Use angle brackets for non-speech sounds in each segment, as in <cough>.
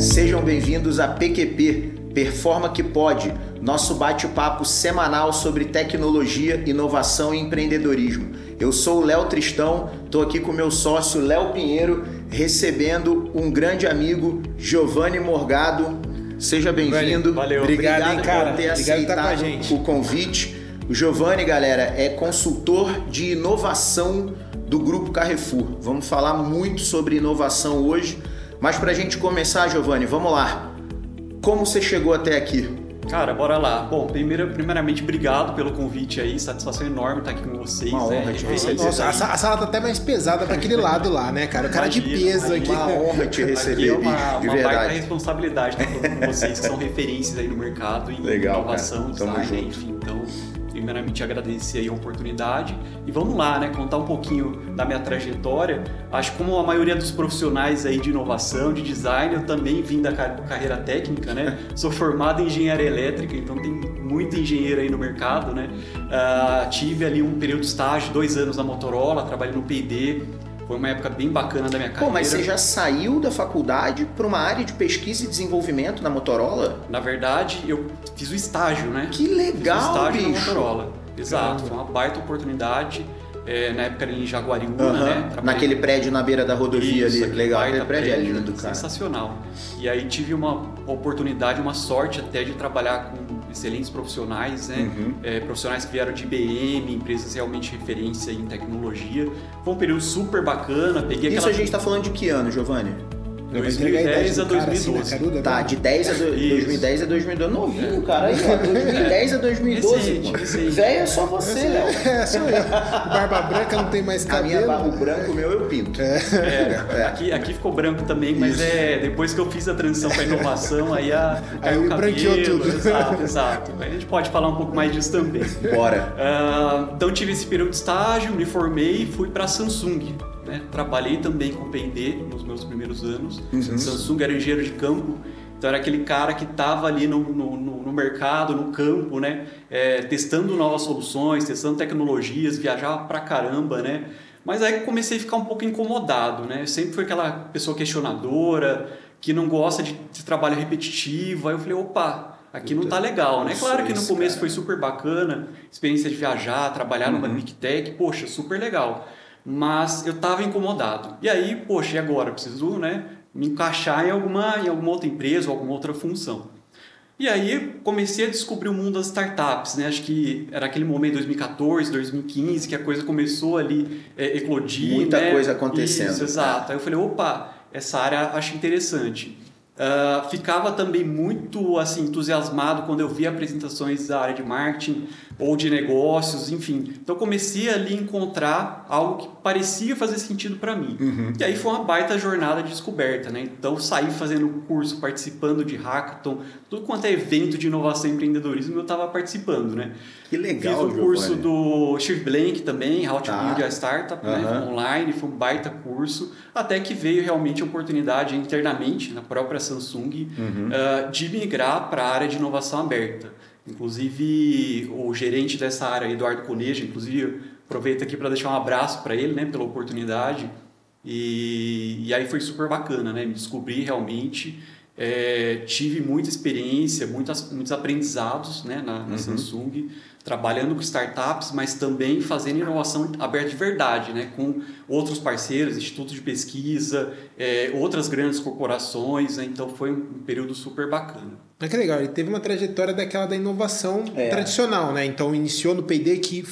sejam bem-vindos a PQP, Performa que Pode, nosso bate-papo semanal sobre tecnologia, inovação e empreendedorismo. Eu sou o Léo Tristão, estou aqui com meu sócio Léo Pinheiro, recebendo um grande amigo, Giovanni Morgado. Seja bem-vindo. Valeu. Obrigado, Obrigado, hein, cara. por ter Obrigado a aceitado o convite. O Giovanni, galera, é consultor de inovação do Grupo Carrefour. Vamos falar muito sobre inovação hoje, mas para a gente começar, Giovanni, vamos lá. Como você chegou até aqui? Cara, bora lá. Bom, primeiro, primeiramente, obrigado pelo convite aí. Satisfação enorme estar aqui com vocês. Uma né? honra te Referências receber. Nossa, a, sala tá até mais pesada pra aquele lado lá, né, cara? O cara de Imagina, peso aqui. Uma honra te Aqui receber, é uma, bicho, de uma verdade. responsabilidade estar falando com vocês, que são referências aí no mercado em Legal, inovação, cara. Design, enfim. Então, primeiramente, agradecer aí a oportunidade. E vamos lá, né? Contar um pouquinho da minha trajetória. Acho que como a maioria dos profissionais aí de inovação, de design, eu também vim da ca- carreira técnica, né? <laughs> Sou formado em engenharia elétrica, então tem muito engenheiro aí no mercado, né? Ah, tive ali um período de estágio, dois anos na Motorola, trabalhei no P&D. Foi uma época bem bacana da minha carreira. Pô, mas você já saiu da faculdade para uma área de pesquisa e desenvolvimento na Motorola? Na verdade, eu fiz o estágio, né? Que Fiz o legal, estágio na bicho. Motorola. Exato, foi uma baita oportunidade. É, na época era em Jaguariúna, Aham, né? Trabalhei- Naquele prédio na beira da rodovia Isso, ali. Legal, aquele prédio é lindo, cara. Sensacional. E aí tive uma oportunidade, uma sorte até de trabalhar com excelentes profissionais, né? Uhum. É, profissionais que vieram de IBM, empresas realmente referência em tecnologia. Foi um período super bacana. Peguei Isso aquela a gente tá falando de que ano, Giovanni? Eu vou entregar 2010 a idade do cara, assim, 2012. na caruda, Tá, né? de 10 a do... Isso. 2010 a 2012. Novinho, cara. Aí, ó, <laughs> 2010 a 2012. Recente. Velho é só você, Léo. É, sou eu. Barba branca não tem mais A minha cabelo. barba branco, o meu eu pinto. É, aqui, aqui ficou branco também, mas é depois que eu fiz a transição para inovação, aí a caiu Aí o cabelo, branqueou tudo. Exato, exato. Aí a gente pode falar um pouco mais disso também. Bora. Ah, então tive esse período de estágio, me formei e fui para a Samsung. Né? Trabalhei também com P&D nos meus primeiros anos. Uhum. Samsung era engenheiro de campo, então era aquele cara que estava ali no, no, no- mercado, no campo, né? É, testando novas soluções, testando tecnologias, viajava pra caramba, né? Mas aí comecei a ficar um pouco incomodado, né? Sempre fui aquela pessoa questionadora, que não gosta de, de trabalho repetitivo. Aí eu falei, opa, aqui não tá legal, né? Claro que no começo cara. foi super bacana, experiência de viajar, trabalhar numa Uhum. Big Tech, poxa, super legal. Mas eu tava incomodado. E aí, poxa, e agora? Eu preciso, né, me encaixar em alguma, em alguma outra empresa ou alguma outra função. E aí comecei a descobrir o mundo das startups, né? Acho que era aquele momento 2014, 2015 que a coisa começou ali é, eclodir, Muita né? coisa acontecendo. Isso, exato. Aí eu falei, opa, essa área acho interessante. Ah, ficava também muito assim entusiasmado quando eu via apresentações da área de marketing ou de negócios, enfim. Então comecei ali a encontrar algo que parecia fazer sentido para mim. Uhum. E aí foi uma baita jornada de descoberta, né? Então saí fazendo curso, participando de hackathon, tudo quanto é evento de inovação e empreendedorismo eu estava participando, né? Que legal, Fiz o curso do Steve Blank também, How to Tá. Build a Startup, né, Aham. online, foi um baita curso, até que veio realmente a oportunidade internamente, na própria Samsung, Uhum. ah, de migrar para a área de inovação aberta. Inclusive, o gerente dessa área, Eduardo Coneja, inclusive, aproveito aqui para deixar um abraço para ele, né, pela oportunidade. E, e aí foi super bacana, né? Me descobri realmente, é, tive muita experiência, muitas, muitos aprendizados né, na, na Uhum. Samsung, trabalhando com startups, mas também fazendo inovação aberta de verdade, né? Com outros parceiros, institutos de pesquisa, é, outras grandes corporações. Né? Então foi um período super bacana. Mas que legal, ele teve uma trajetória daquela da inovação É. tradicional, né? Então iniciou no P&D que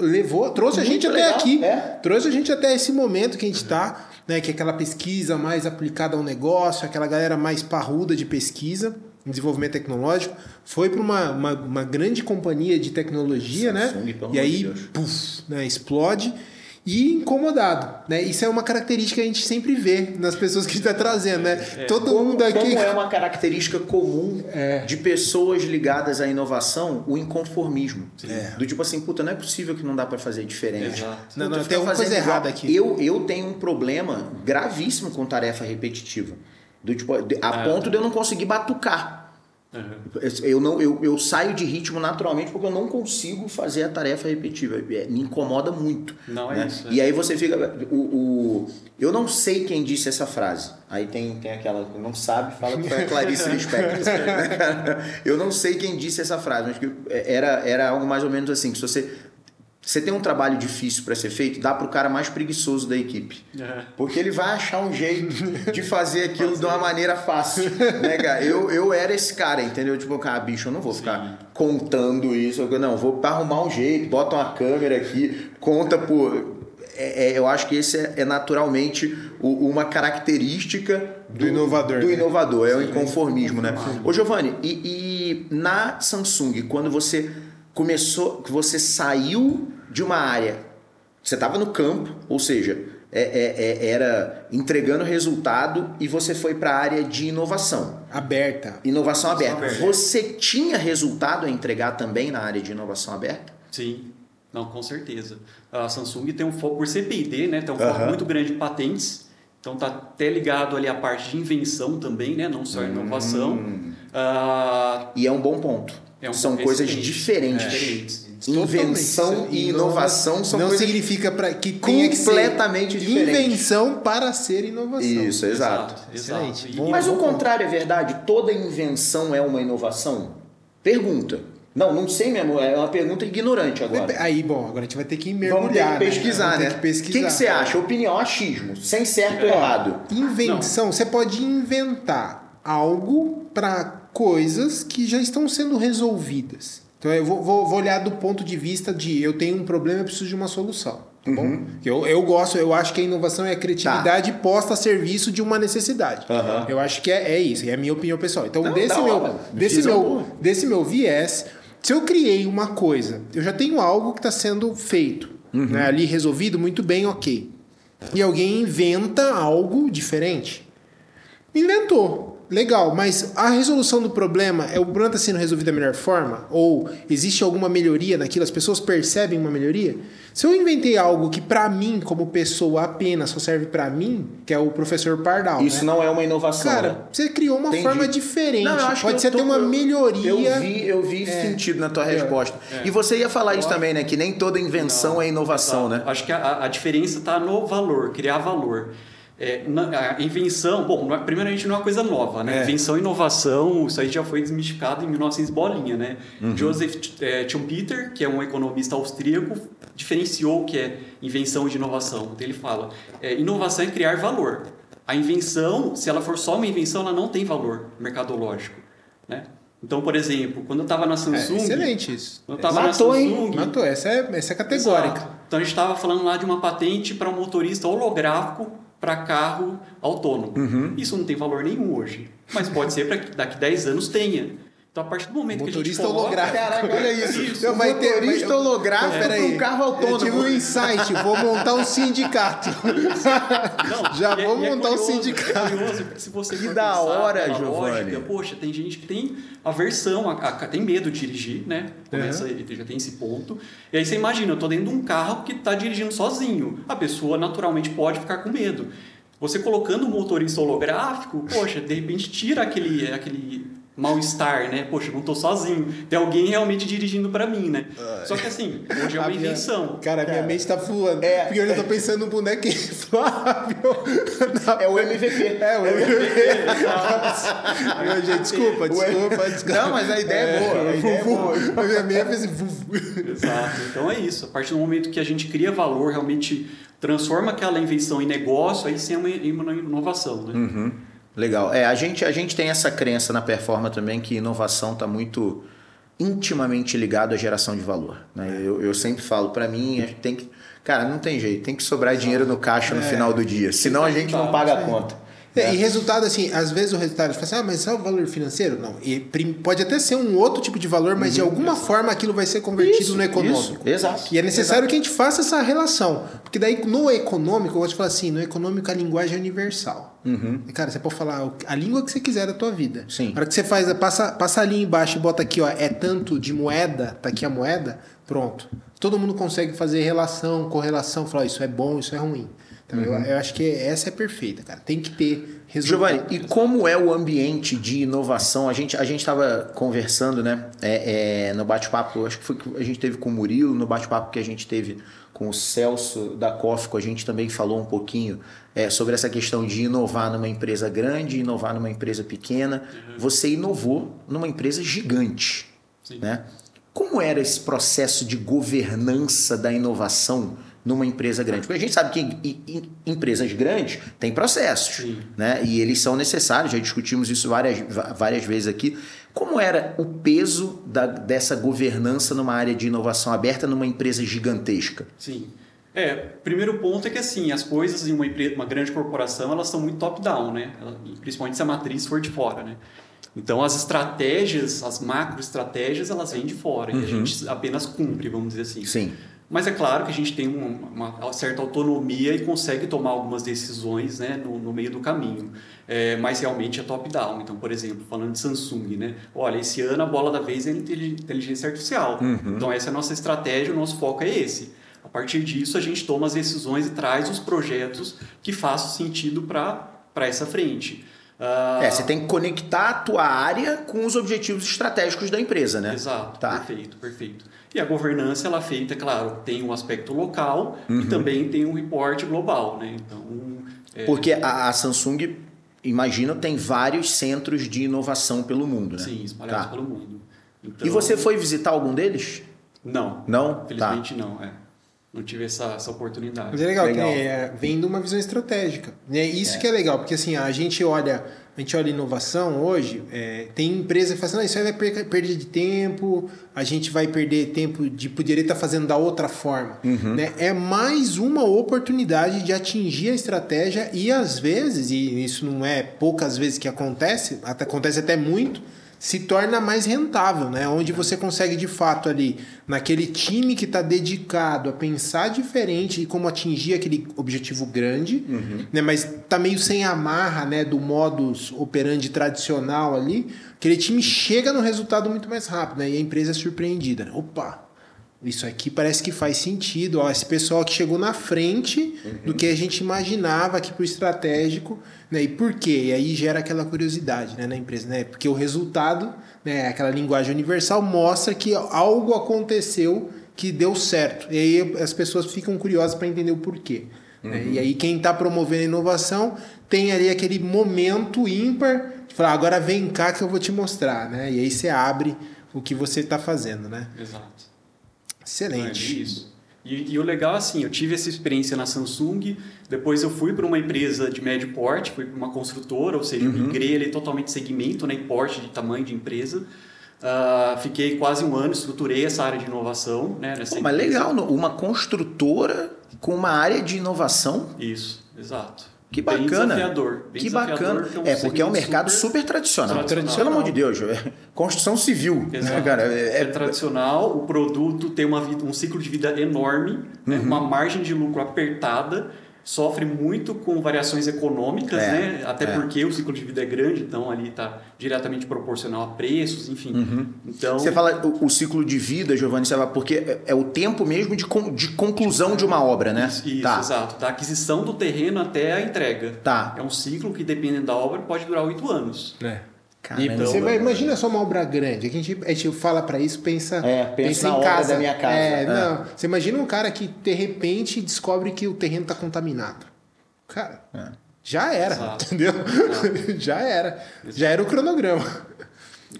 levou, trouxe a Muito gente até legal, aqui, é. trouxe a gente até esse momento que a gente está, né? Que é aquela pesquisa mais aplicada ao negócio, aquela galera mais parruda de pesquisa, desenvolvimento tecnológico, foi para uma, uma, uma grande companhia de tecnologia, Samsung, né? E aí, de Deus. puf, né? explode. E incomodado, né? Isso é uma característica que a gente sempre vê nas pessoas que a gente está trazendo, né? Todo Como, mundo aqui. como é uma característica comum É. de pessoas ligadas à inovação, o inconformismo. É. Do tipo assim, puta, não é possível que não dá pra fazer diferente. Exato. Não, Puta, não, fica tem alguma coisa errada aqui. Eu, eu tenho um problema gravíssimo com tarefa repetitiva. Do tipo, a É. ponto de eu não conseguir batucar. Eu, não, eu, eu saio de ritmo naturalmente porque eu não consigo fazer a tarefa repetitiva. É, me incomoda muito. Não é né? isso. E aí você fica. O, o, eu não sei quem disse essa frase. Aí tem, tem aquela que não sabe, fala que foi a Clarice Lispector. eu não sei quem disse essa frase, mas que era, era algo mais ou menos assim: que se você você tem um trabalho difícil para ser feito, dá para o cara mais preguiçoso da equipe. É. Porque ele vai achar um jeito <laughs> de fazer aquilo de uma maneira fácil. né, cara? Eu, eu era esse cara, entendeu? Tipo, cara, bicho, eu não vou ficar Sim. contando isso. Não, vou arrumar um jeito, bota uma câmera aqui, conta por. É, é, eu acho que esse é, é naturalmente o, uma característica do, do inovador. Do né? inovador, é o inconformismo, né? Ô, Giovanni, e, e na Samsung, quando você começou, que você saiu de uma área, você estava no campo, ou seja, é, é, é, era entregando resultado e você foi para a área de inovação. Aberta. Inovação aberta. aberta. Você tinha resultado a entregar também na área de inovação aberta? Sim. Não, com certeza. A Samsung tem um foco, por CPD, né, tem um foco muito grande em patentes. Então tá até ligado ali a parte de invenção também, né? Não só inovação. Hum. Uh... E é um bom ponto. É um São coisas diferentes. É. diferentes. Invenção e inovação são não coisas significa para que completamente que ser invenção para ser inovação. Isso, exato. exato. exato. Mas o contrário é verdade. Toda invenção é uma inovação. Pergunta. Não, não sei mesmo. É uma pergunta ignorante agora. Aí, bom, agora a gente vai ter que mergulhar. Vamos ter que pesquisar, né? né? O que, que, você acha? Opinião, achismo, sem certo ou errado. Invenção, não. você pode inventar algo para coisas que já estão sendo resolvidas. Então eu vou, vou, vou, olhar do ponto de vista de eu tenho um problema e preciso de uma solução. Tá bom? Uhum. Eu, eu gosto, eu acho que a inovação é a criatividade tá. posta a serviço de uma necessidade. Uhum. Eu acho que é, é isso, é a minha opinião pessoal. Então, Não, desse, meu, desse, meu, desse meu viés, se eu criei uma coisa, eu já tenho algo que está sendo feito, uhum. né, ali resolvido, muito bem, ok. E alguém inventa algo diferente. Inventou legal, mas a resolução do problema, é o problema está sendo resolvido da melhor forma? Ou existe alguma melhoria naquilo? As pessoas percebem uma melhoria? Se eu inventei algo que para mim, como pessoa apenas, só serve para mim, que é o professor Pardal. Isso né? não é uma inovação. Cara, né? você criou uma Entendi. forma diferente. Não, Pode ser tô, ter uma melhoria. Eu vi, eu vi é. sentido na tua é. resposta. É. E você ia falar isso também, né? Que nem toda invenção não, é inovação, né? Acho que a, a diferença está no valor, criar valor. É, na, a invenção, bom, é, primeiramente não é uma coisa nova, né? É. Invenção e inovação, isso aí já foi desmistificado em 1900 bolinha, né? Uhum. Joseph é, Schumpeter, que é um economista austríaco, diferenciou o que é invenção de inovação. Então ele fala, é, inovação é criar valor. A invenção, se ela for só uma invenção, ela não tem valor mercadológico, né? Então, por exemplo, quando eu estava na Samsung... É excelente isso. Quando eu Matou, na Samsung, hein? Matou, essa é, essa é categórica. Exato. Então, a gente estava falando lá de uma patente para um motorista holográfico para carro autônomo. Uhum. Isso não tem valor nenhum hoje, mas pode ser para que daqui 10 anos tenha. Então, a partir do momento motorista que a gente coloca... holográfico. Caraca, olha isso. isso. Não, vai ter, motorista holográfico é, para um carro autônomo. Eu tive um insight, vou montar um sindicato. Não, <laughs> Já vou é, montar é curioso, um sindicato. É curioso, se você que da hora, Giovanni. Lógica, poxa, tem gente que tem aversão, a, a, tem medo de dirigir, né? Começa, uhum. Já tem esse ponto. E aí você imagina, eu estou dentro de um carro que está dirigindo sozinho. A pessoa naturalmente pode ficar com medo. Você colocando um motorista holográfico, poxa, de repente tira aquele, aquele mal-estar, né? Poxa, não tô sozinho. Tem alguém realmente dirigindo para mim, né? Só que assim, hoje é uma minha, invenção. Cara, cara, minha mente tá voando. É, porque eu já tô pensando no bonequinho Flávio. É o MVP. É o MVP. Meu, gente, desculpa, desculpa, desculpa. Não, mas a ideia é, é boa. A ideia é boa. A minha mente fez Exato. Então é isso. A partir do momento que a gente cria valor, realmente transforma aquela invenção em negócio, aí sim é uma, uma inovação, né? Uhum. Legal. É, a gente, a gente tem essa crença na performance também que inovação está muito intimamente ligado à geração de valor. Né? Eu, eu sempre falo, para mim, tem que. Cara, não tem jeito, tem que sobrar dinheiro no caixa no é. final do dia, senão a gente não paga a conta. É, e resultado, assim, às vezes o resultado, você fala assim, ah, mas é o valor financeiro? Não. E pode até ser um outro tipo de valor, mas uhum. de alguma forma aquilo vai ser convertido isso, no econômico. Isso, exato. E é necessário exato. que a gente faça essa relação. Porque daí, no econômico, eu gosto de falar assim, no econômico a linguagem é universal. Uhum. Cara, você pode falar a língua que você quiser da tua vida. Sim. Na hora que você faz, passa, passa ali embaixo e bota aqui, ó, é tanto de moeda, tá aqui a moeda, pronto. Todo mundo consegue fazer relação, correlação, falar isso é bom, isso é ruim. Então, uhum. eu, eu, acho que essa é perfeita, cara. Tem que ter resultado. Giovanni, e como é o ambiente de inovação? A gente a gente estava conversando, né? é, é, no bate-papo, acho que foi que a gente teve com o Murilo, no bate-papo que a gente teve com o Celso da Cófico, a gente também falou um pouquinho é, sobre essa questão de inovar numa empresa grande, inovar numa empresa pequena. Você inovou numa empresa gigante, Sim. né? Como era esse processo de governança da inovação numa empresa grande? Porque a gente sabe que em, em- empresas grandes têm processos, Sim. né? E eles são necessários, já discutimos isso várias, várias vezes aqui. Como era o peso da- dessa governança numa área de inovação aberta numa empresa gigantesca? Sim. É, primeiro ponto é que assim, as coisas em uma empresa, uma grande corporação, elas são muito top-down, né? Principalmente se a matriz for de fora, né? Então as estratégias, as macroestratégias, elas vêm de fora e a gente apenas cumpre, vamos dizer assim. Sim. Mas é claro que a gente tem uma, uma certa autonomia e consegue tomar algumas decisões né, no, no meio do caminho. É, mas realmente é top-down. Então, por exemplo, falando de Samsung, né? Olha, esse ano a bola da vez é inteli- inteligência artificial. Então, essa é a nossa estratégia, o nosso foco é esse. A partir disso, a gente toma as decisões e traz os projetos que façam sentido para essa frente. Ah, É, você tem que conectar a tua área com os objetivos estratégicos da empresa, né? Exato, Tá. perfeito, perfeito. E a governança, ela é feita, claro, tem um aspecto local e Uhum. também tem um reporte global, né? Então, é, Porque a, a Samsung, imagina, tem vários centros de inovação pelo mundo, né? sim, espalhados Tá. pelo mundo. Então, E você foi visitar algum deles? Não, Não? felizmente não, é. Não tive essa, essa oportunidade. Mas é legal, Legal. que é, vem de uma visão estratégica. Né? Isso que é legal, porque assim, a gente olha, a gente olha inovação hoje, é, tem empresa que fala assim, "Ah, isso aí vai per- perder de tempo, a gente vai perder tempo de poderia estar fazendo da outra forma. Né? É mais uma oportunidade de atingir a estratégia e às vezes, e isso não é poucas vezes que acontece, até, acontece até muito, se torna mais rentável, né? Onde você consegue de fato ali, naquele time que está dedicado a pensar diferente e como atingir aquele objetivo grande, né? Mas tá meio sem amarra, né? Do modus operandi tradicional ali, aquele time chega no resultado muito mais rápido, né? E a empresa é surpreendida. né? Opa! Isso aqui parece que faz sentido. Ó, esse pessoal que chegou na frente do que a gente imaginava aqui pro estratégico, né? E por quê? E aí gera aquela curiosidade né, na empresa, né? Porque o resultado, né, aquela linguagem universal, mostra que algo aconteceu que deu certo. E aí as pessoas ficam curiosas para entender o porquê. né? E aí quem está promovendo a inovação tem ali aquele momento ímpar de falar, agora vem cá que eu vou te mostrar, né? E aí você abre o que você está fazendo, né? Exato. Excelente. É isso. E, e o legal, assim, eu tive essa experiência na Samsung, depois eu fui para uma empresa de médio porte, fui para uma construtora, ou seja, eu Uhum. migrei ali totalmente segmento, né, em porte de tamanho de empresa. Ah, fiquei quase um ano, estruturei essa área de inovação, né, Pô, mas legal, uma construtora com uma área de inovação. Isso, exato. Que Bem bacana. desafiador. bem que desafiador, bacana. que É, porque é um mercado super, tradicional. tradicional. Pelo amor de Deus, é construção civil, né, cara? É, É, tradicional, o produto tem uma vida- um ciclo de vida enorme, né, Uhum. uma margem de lucro apertada, sofre muito com variações econômicas, É, né? até é. porque o ciclo de vida é grande, então ali está diretamente proporcional a preços, enfim. Então, Uhum. Você fala o, o ciclo de vida, Giovanni, você fala, porque é, é o tempo mesmo de, con- de conclusão de uma obra, né? Isso, isso, tá. exato. Da aquisição do terreno até a entrega. Tá. É um ciclo que, dependendo da obra, pode durar oito anos. É. Caramba. E você vai, imagina só uma obra grande. A gente, a gente fala pra isso, pensa, É, pensa na em casa. da minha casa. É, É. Não, você imagina um cara que de repente descobre que o terreno tá contaminado. Cara, É. já era, Exato. entendeu? <laughs> já era. Já era o cronograma.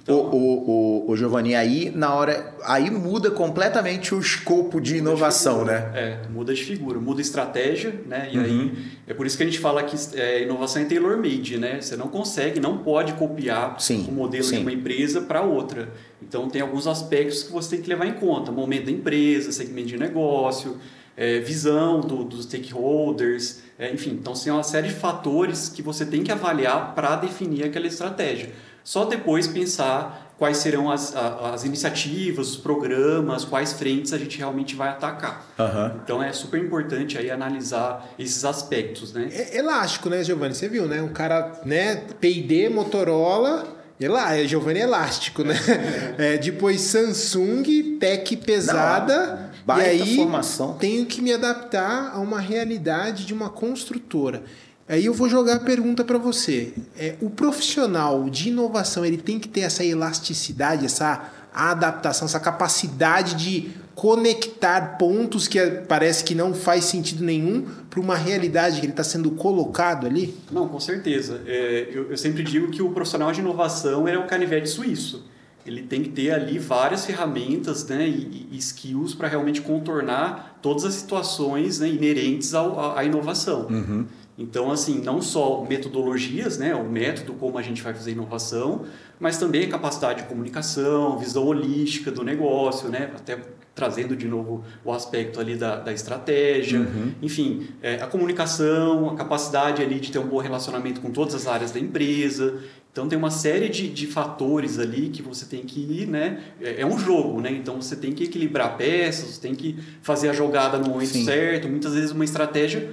O, o, o, o Giovanni, aí na hora. Aí muda completamente o escopo de inovação, né? É, muda de figura, muda estratégia, né? E Uhum. aí é por isso que a gente fala que é, inovação é tailor-made, né? Você não consegue, não pode copiar Sim, o modelo sim. de uma empresa para outra. Então tem alguns aspectos que você tem que levar em conta: momento da empresa, segmento de negócio, é, visão do- dos stakeholders, é, enfim. Então tem uma série de fatores que você tem que avaliar para definir aquela estratégia. Só depois pensar quais serão as, as iniciativas, os programas, quais frentes a gente realmente vai atacar. Aham. Então é super importante aí analisar esses aspectos, né? É elástico, né, Giovanni? Você viu, né? Um cara, né? P&D, Motorola... Elá, é Giovanni elástico, né? <laughs> É, depois Samsung, tech pesada. baita e aí formação. tenho que me adaptar a uma realidade de uma construtora. Aí eu vou jogar a pergunta para você. É, o profissional de inovação ele tem que ter essa elasticidade, essa adaptação, essa capacidade de conectar pontos que parece que não faz sentido nenhum para uma realidade que ele está sendo colocado ali? Não, com certeza. É, eu, eu, sempre digo que o profissional de inovação é um canivete suíço. Ele tem que ter ali várias ferramentas né, e, e skills para realmente contornar todas as situações né, inerentes ao, à inovação. Uhum. Então, assim, não só metodologias, né, o método como a gente vai fazer inovação, mas também a capacidade de comunicação, visão holística do negócio, né, até trazendo de novo o aspecto ali da, da estratégia, uhum. enfim, é, a comunicação, a capacidade ali de ter um bom relacionamento com todas as áreas da empresa. Então tem uma série de, de fatores ali que você tem que ir, né? É, é um jogo, né? Então você tem que equilibrar peças, você tem que fazer a jogada no momento Sim. certo. Muitas vezes uma estratégia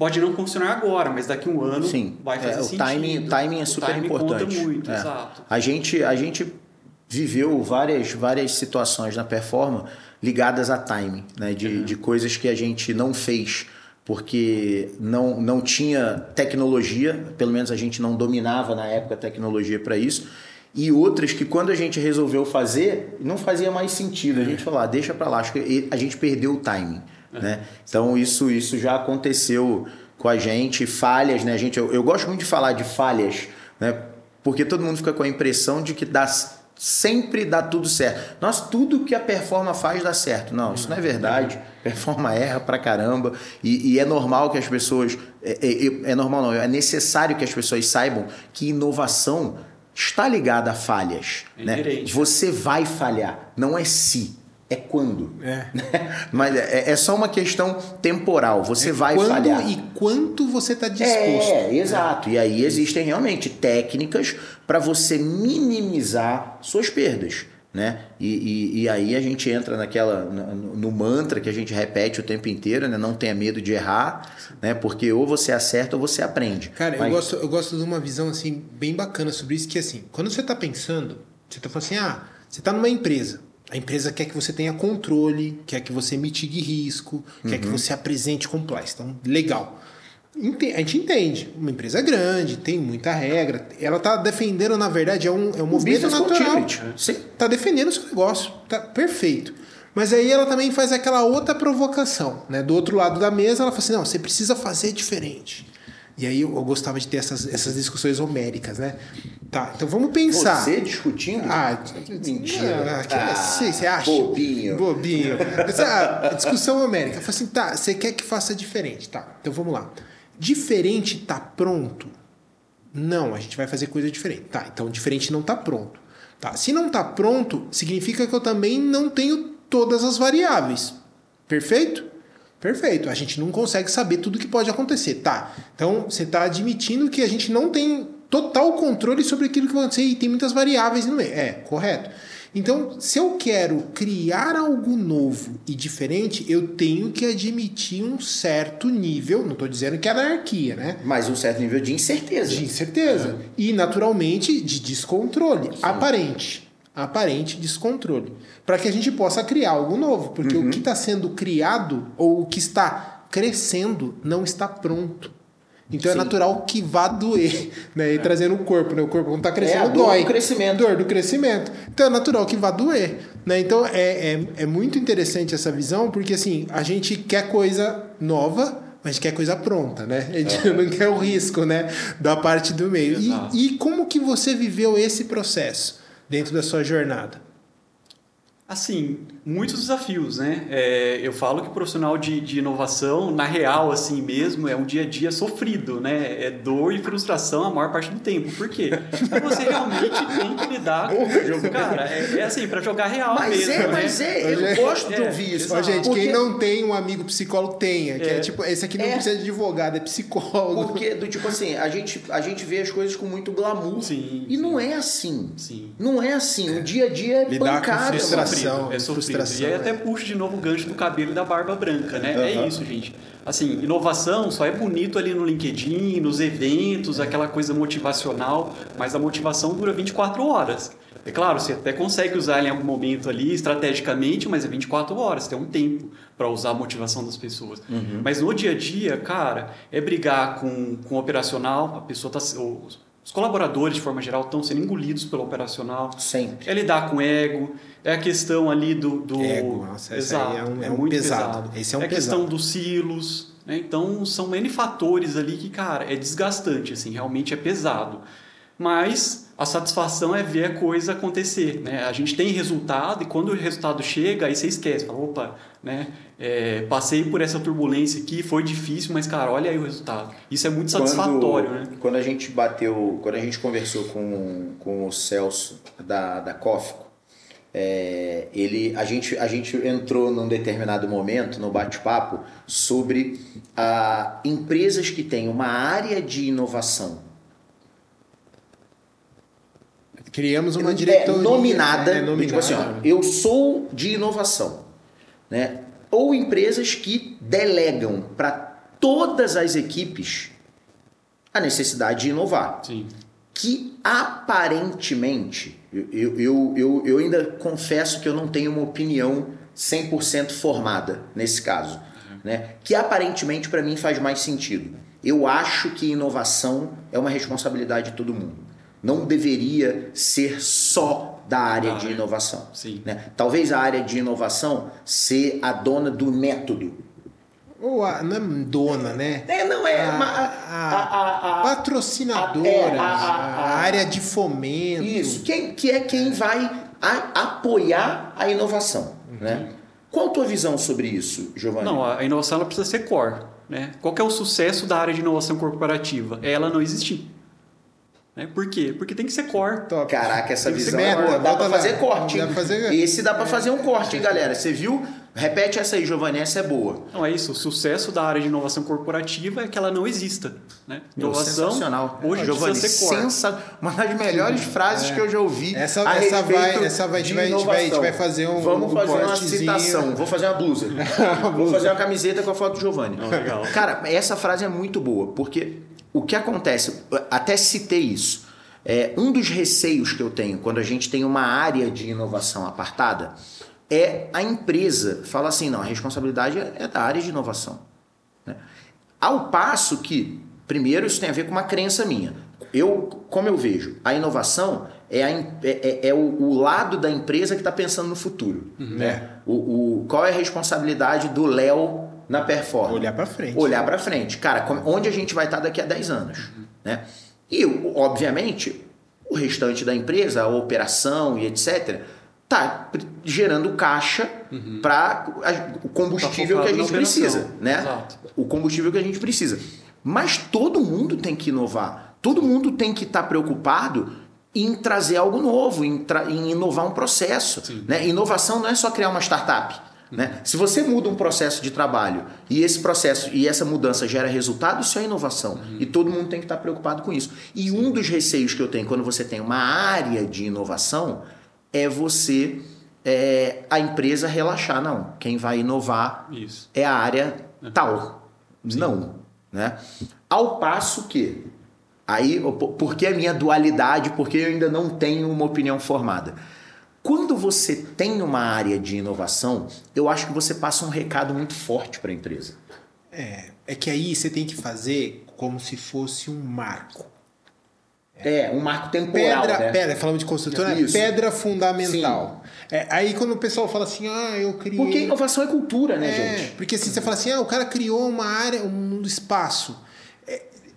pode não funcionar agora, mas daqui a um ano Sim. vai fazer é, o sentido. Timing, timing é super timing importante. Conta muito, é. exato. A gente, a gente viveu várias, várias situações na performance ligadas a timing, né? de, uhum. de coisas que a gente não fez porque não, não tinha tecnologia, pelo menos a gente não dominava na época a tecnologia para isso, e outras que quando a gente resolveu fazer, não fazia mais sentido. A gente falou, ah, deixa para lá, acho que a gente perdeu o timing. Né? Então isso, isso já aconteceu com a gente, falhas, né? A gente, eu, eu gosto muito de falar de falhas, né? Porque todo mundo fica com a impressão de que dá, sempre dá tudo certo. Nós, tudo que a Performa faz dá certo. Não, isso não é verdade. Performa erra pra caramba. E, e é normal que as pessoas. É, é, é, normal, não. É necessário que as pessoas saibam que inovação está ligada a falhas. É né? Você vai falhar, não é se é quando. É. <laughs> Mas é, é, só uma questão temporal. Você é vai quando falhar. E quanto você está disposto. É, exato. E aí existem realmente técnicas para você minimizar suas perdas. Né? E, e, e, aí a gente entra naquela no, mantra que a gente repete o tempo inteiro, né? Não tenha medo de errar, né? Porque ou você acerta ou você aprende. Cara, Mas... eu, gosto, eu gosto de uma visão assim bem bacana sobre isso, que assim, quando você está pensando, você está falando assim, ah, você está numa empresa, a empresa quer que você tenha controle, quer que você mitigue risco, uhum. quer que uhum. você apresente compliance. Então, legal. A gente entende. Uma empresa grande, tem muita regra. Ela está defendendo, na verdade, é um, é um movimento natural. Está defendendo o seu negócio. Tá perfeito. Mas aí ela também faz aquela outra provocação. Né? Do outro lado da mesa, ela fala assim: não, você precisa fazer diferente. E aí eu, gostava de ter essas, essas discussões homéricas, né? Tá, então vamos pensar. Você discutindo? Ah, mentira. Ah, você, você acha? Bobinho. Bobinho. Discussão homérica. Eu falei assim, tá, você quer que faça diferente. Tá, então vamos lá. Diferente tá pronto? Não, a gente vai fazer coisa diferente. Tá, então diferente não tá pronto. Tá, se não tá pronto, significa que eu também não tenho todas as variáveis. Perfeito? Perfeito. A gente não consegue saber tudo que pode acontecer. Tá. Então, você está admitindo que a gente não tem total controle sobre aquilo que vai acontecer e tem muitas variáveis no meio. É, correto. Então, se eu quero criar algo novo e diferente, eu tenho que admitir um certo nível, não estou dizendo que é anarquia, né? Mas um certo nível de incerteza. De incerteza. É. E, naturalmente, de descontrole Sim. aparente aparente descontrole, para que a gente possa criar algo novo, porque uhum. o que está sendo criado ou o que está crescendo não está pronto. Então é Sim. é natural que vá doer, <laughs> né? E é. trazendo o corpo, né? O corpo quando está crescendo é dor dói. do crescimento. Dor do crescimento. Então é natural que vá doer, né? Então é, é, é muito interessante essa visão, porque assim, a gente quer coisa nova, mas quer coisa pronta, né? A gente é. <laughs> não quer o risco, né? Da parte do meio. E, e como que você viveu esse processo? Dentro da sua jornada? Assim, muitos desafios, né? É, eu falo que o profissional de, de, inovação, na real, assim mesmo, é um dia a dia sofrido, né? É dor e frustração a maior parte do tempo. Por quê? Porque você realmente tem que lidar com o jogo. <laughs> Cara, é, é assim, para jogar real mas mesmo. É, né? Mas é, eu gosto de é, ouvir isso. Ó, gente, Porque... quem não tem um amigo psicólogo, tenha. Que é, é tipo, esse aqui não é. precisa de advogado, é psicólogo. Porque, do tipo assim, a gente, a gente vê as coisas com muito glamour. Sim, e sim. não é assim. Sim. Não é assim. O dia a dia é Lidar pancada. Com frustração frustração. É sofrido. E aí até puxo de novo o gancho do cabelo e da barba branca, né? Uhum. É isso, gente. Assim, inovação só é bonito ali no LinkedIn, nos eventos, aquela coisa motivacional, mas a motivação dura 24 horas. É claro, você até consegue usar em algum momento ali estrategicamente, mas é 24 horas, tem um tempo para usar a motivação das pessoas. Uhum. Mas no dia a dia, cara, é brigar com, com o operacional, a pessoa tá. Os, colaboradores, de forma geral, estão sendo engolidos pelo operacional. Sempre. É lidar com ego, é a questão ali do. do... Ego, nossa, Exato, é um- é um muito pesado. Esse é um a questão pesado. dos silos. Né? Então, são N fatores ali que, cara, é desgastante, assim, realmente é pesado. Mas a satisfação é ver a coisa acontecer, né? A gente tem resultado e quando o resultado chega, aí você esquece, fala, opa, né? É, passei por essa turbulência aqui, foi difícil, mas, cara, olha aí o resultado. Isso é muito satisfatório, quando, né? Quando a gente bateu, quando a gente conversou com, com o Celso da, da Cófico, é, ele, a, gente, a gente entrou num determinado momento no bate-papo sobre ah, empresas que têm uma área de inovação Criamos uma é, diretoria. nominada, é, do tipo assim, ó, eu sou de inovação, né? Ou empresas que delegam para todas as equipes a necessidade de inovar. Sim. que aparentemente, eu, eu, eu, eu, ainda confesso que eu não tenho uma opinião 100% formada nesse caso, né? que aparentemente para mim faz mais sentido. Eu acho que inovação é uma responsabilidade de todo mundo. Não deveria ser só da área Da de área. inovação. Sim. Né? Talvez a área de inovação ser a dona do método. Ou a, não é dona, né? É, não é. A- uma- a- a- a- a- Patrocinadoras, É, a- a, a- a- área de fomento. Isso, quem, que é quem vai a- apoiar a inovação. Né? Qual a tua visão sobre isso, Giovanni? Não, a inovação ela precisa ser core. Né? Qual que é o sucesso da área de inovação corporativa? É ela não existir. Né? Por quê? Porque tem que ser core. Top. Caraca, essa visão é meta, boa. Dá pra fazer corte, Dá fazer- Esse dá pra fazer um corte, hein, galera? Você viu? Repete essa aí, Giovanni, essa é boa. Não é isso. O sucesso da área de inovação corporativa é que ela não exista. Né? Inovação Sensacional. hoje Giovanni, sensa... uma das melhores frases que eu já ouvi. É. Essa- a essa vai- essa vai- a gente de vai- a gente vai- a gente vai fazer um- Vamos um fazer uma citação. Vou fazer uma blusa. <laughs> Vou fazer uma camiseta com a foto do Giovanni. Não, legal. Cara, essa frase é muito boa, porque o que acontece, até citei isso, é, um dos receios que eu tenho quando a gente tem uma área de inovação apartada é a empresa falar assim, não, a responsabilidade é é da área de inovação. né? Ao passo que, primeiro, isso tem a ver com uma crença minha. Eu, como eu vejo, a inovação é, a é- é- é o, o lado da empresa que está pensando no futuro. Né? O, o- qual é a responsabilidade do Léo na performance? Olhar pra frente. Olhar para frente. Cara, onde a gente vai estar daqui a 10 anos? Né? E, obviamente, o restante da empresa, a operação e etc., tá gerando caixa para o combustível Tá que a gente precisa. Né? Exato. O combustível que a gente precisa. Mas todo mundo tem que inovar. Todo mundo tem que estar preocupado em trazer algo novo, em, tra- em inovar um processo. Né? Inovação não é só criar uma startup. Né? Se você muda um processo de trabalho e esse processo e essa mudança gera resultado, isso é inovação. E todo mundo tem que estar preocupado com isso. E um dos receios que eu tenho quando você tem uma área de inovação é você, é, a empresa relaxar. Não, quem vai inovar Isso. é a área tal. Não. Né? Ao passo que, aí, por que a minha dualidade? Porque eu ainda não tenho uma opinião formada. Quando você tem uma área de inovação, eu acho que você passa um recado muito forte para a empresa. É, é que aí você tem que fazer como se fosse um marco. É, um marco temporal, Pedra, né? pedra, falamos de construtora, Isso. pedra fundamental. É, aí quando o pessoal fala assim, ah, eu criei. Porque inovação é cultura, né, É, gente? porque assim, você fala assim, ah, o cara criou uma área, um espaço.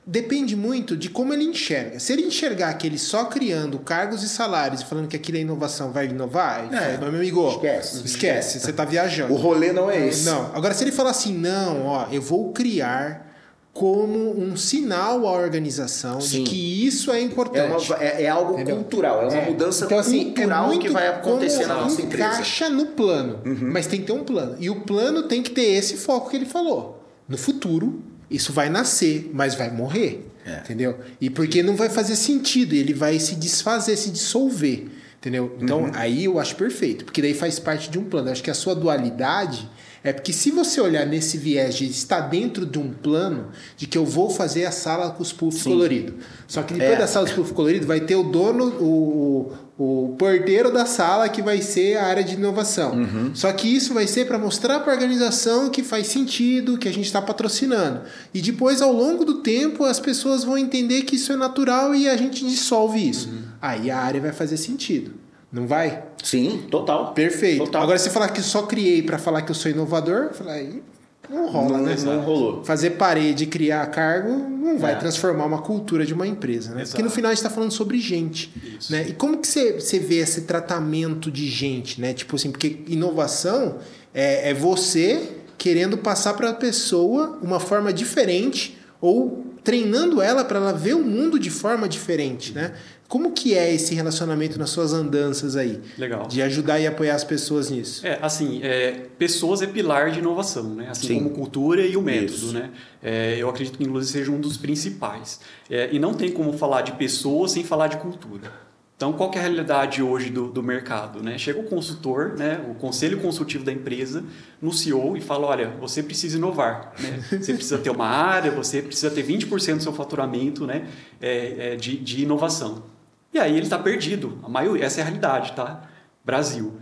É, depende muito de como ele enxerga. Se ele enxergar que ele só criando cargos e salários e falando que aquilo é inovação vai inovar, É, fala, meu amigo, esquece. esquece, você tá viajando. O rolê não é esse. Não, agora se ele falar assim, não, ó, eu vou criar como um sinal à organização Sim. de que isso é É, importante. uma- é- é algo Entendeu? cultural, é uma É. mudança Então, assim, cultural é muito que vai acontecer na nossa empresa. Uhum. encaixa no plano, mas tem que ter um plano. E o plano tem que ter esse foco que ele falou. No futuro, isso vai nascer, mas vai morrer. É. Entendeu? E porque não vai fazer sentido, ele vai se desfazer, se dissolver. Entendeu? Então, Uhum. aí eu acho perfeito, porque daí faz parte de um plano. Eu acho que a sua dualidade é porque se você olhar nesse viés de estar dentro de um plano, de que eu vou fazer a sala com os puffs coloridos. Só que depois É. da sala dos puffs coloridos vai ter o dono, o, o porteiro da sala que vai ser a área de inovação. Uhum. Só que isso vai ser para mostrar para a organização que faz sentido, que a gente está patrocinando. E depois, ao longo do tempo, as pessoas vão entender que isso é natural e a gente dissolve isso. Uhum. Aí a área vai fazer sentido. Não vai? Sim, total. Perfeito. Total. Agora, se falar que só criei para falar que eu sou inovador, falei, aí não rola, Não, né? não rolou. Fazer parede e criar cargo não vai É. transformar uma cultura de uma empresa, né? Exato. Porque no final a gente está falando sobre gente, Isso. né? E como que você, você vê esse tratamento de gente, né? Tipo assim, porque inovação é, é você querendo passar para a pessoa uma forma diferente ou treinando ela para ela ver o mundo de forma diferente, né? Como que é esse relacionamento nas suas andanças aí? Legal. De ajudar e apoiar as pessoas nisso. É, assim, é, pessoas é pilar de inovação, né? Assim Sim. como cultura e o método, Isso. né? É, eu acredito que inclusive seja um dos principais. É, e não tem como falar de pessoas sem falar de cultura. Então, qual que é a realidade hoje do, do mercado? Né? Chega o consultor, né, o conselho consultivo da empresa, no CEO e fala, olha, você precisa inovar. Né? Você precisa ter uma área, você precisa ter 20% do seu faturamento né, é, é, de, de inovação. E aí ele está perdido. A maioria, essa é a realidade, tá? Brasil.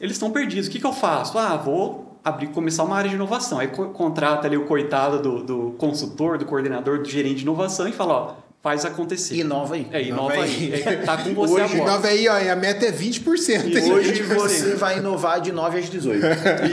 Eles estão perdidos. O que, que eu faço? Ah, vou abrir, começar uma área de inovação. Aí co- contrata ali o coitado do, do consultor, do coordenador, do gerente de inovação e fala, ó, faz acontecer. Inova aí. É, inova, Inova aí. aí. É, tá com você Hoje, agora. nova aí, ó, e a meta é 20%. hein? Isso. Hoje <laughs> 20%. você vai inovar de 9 às 18.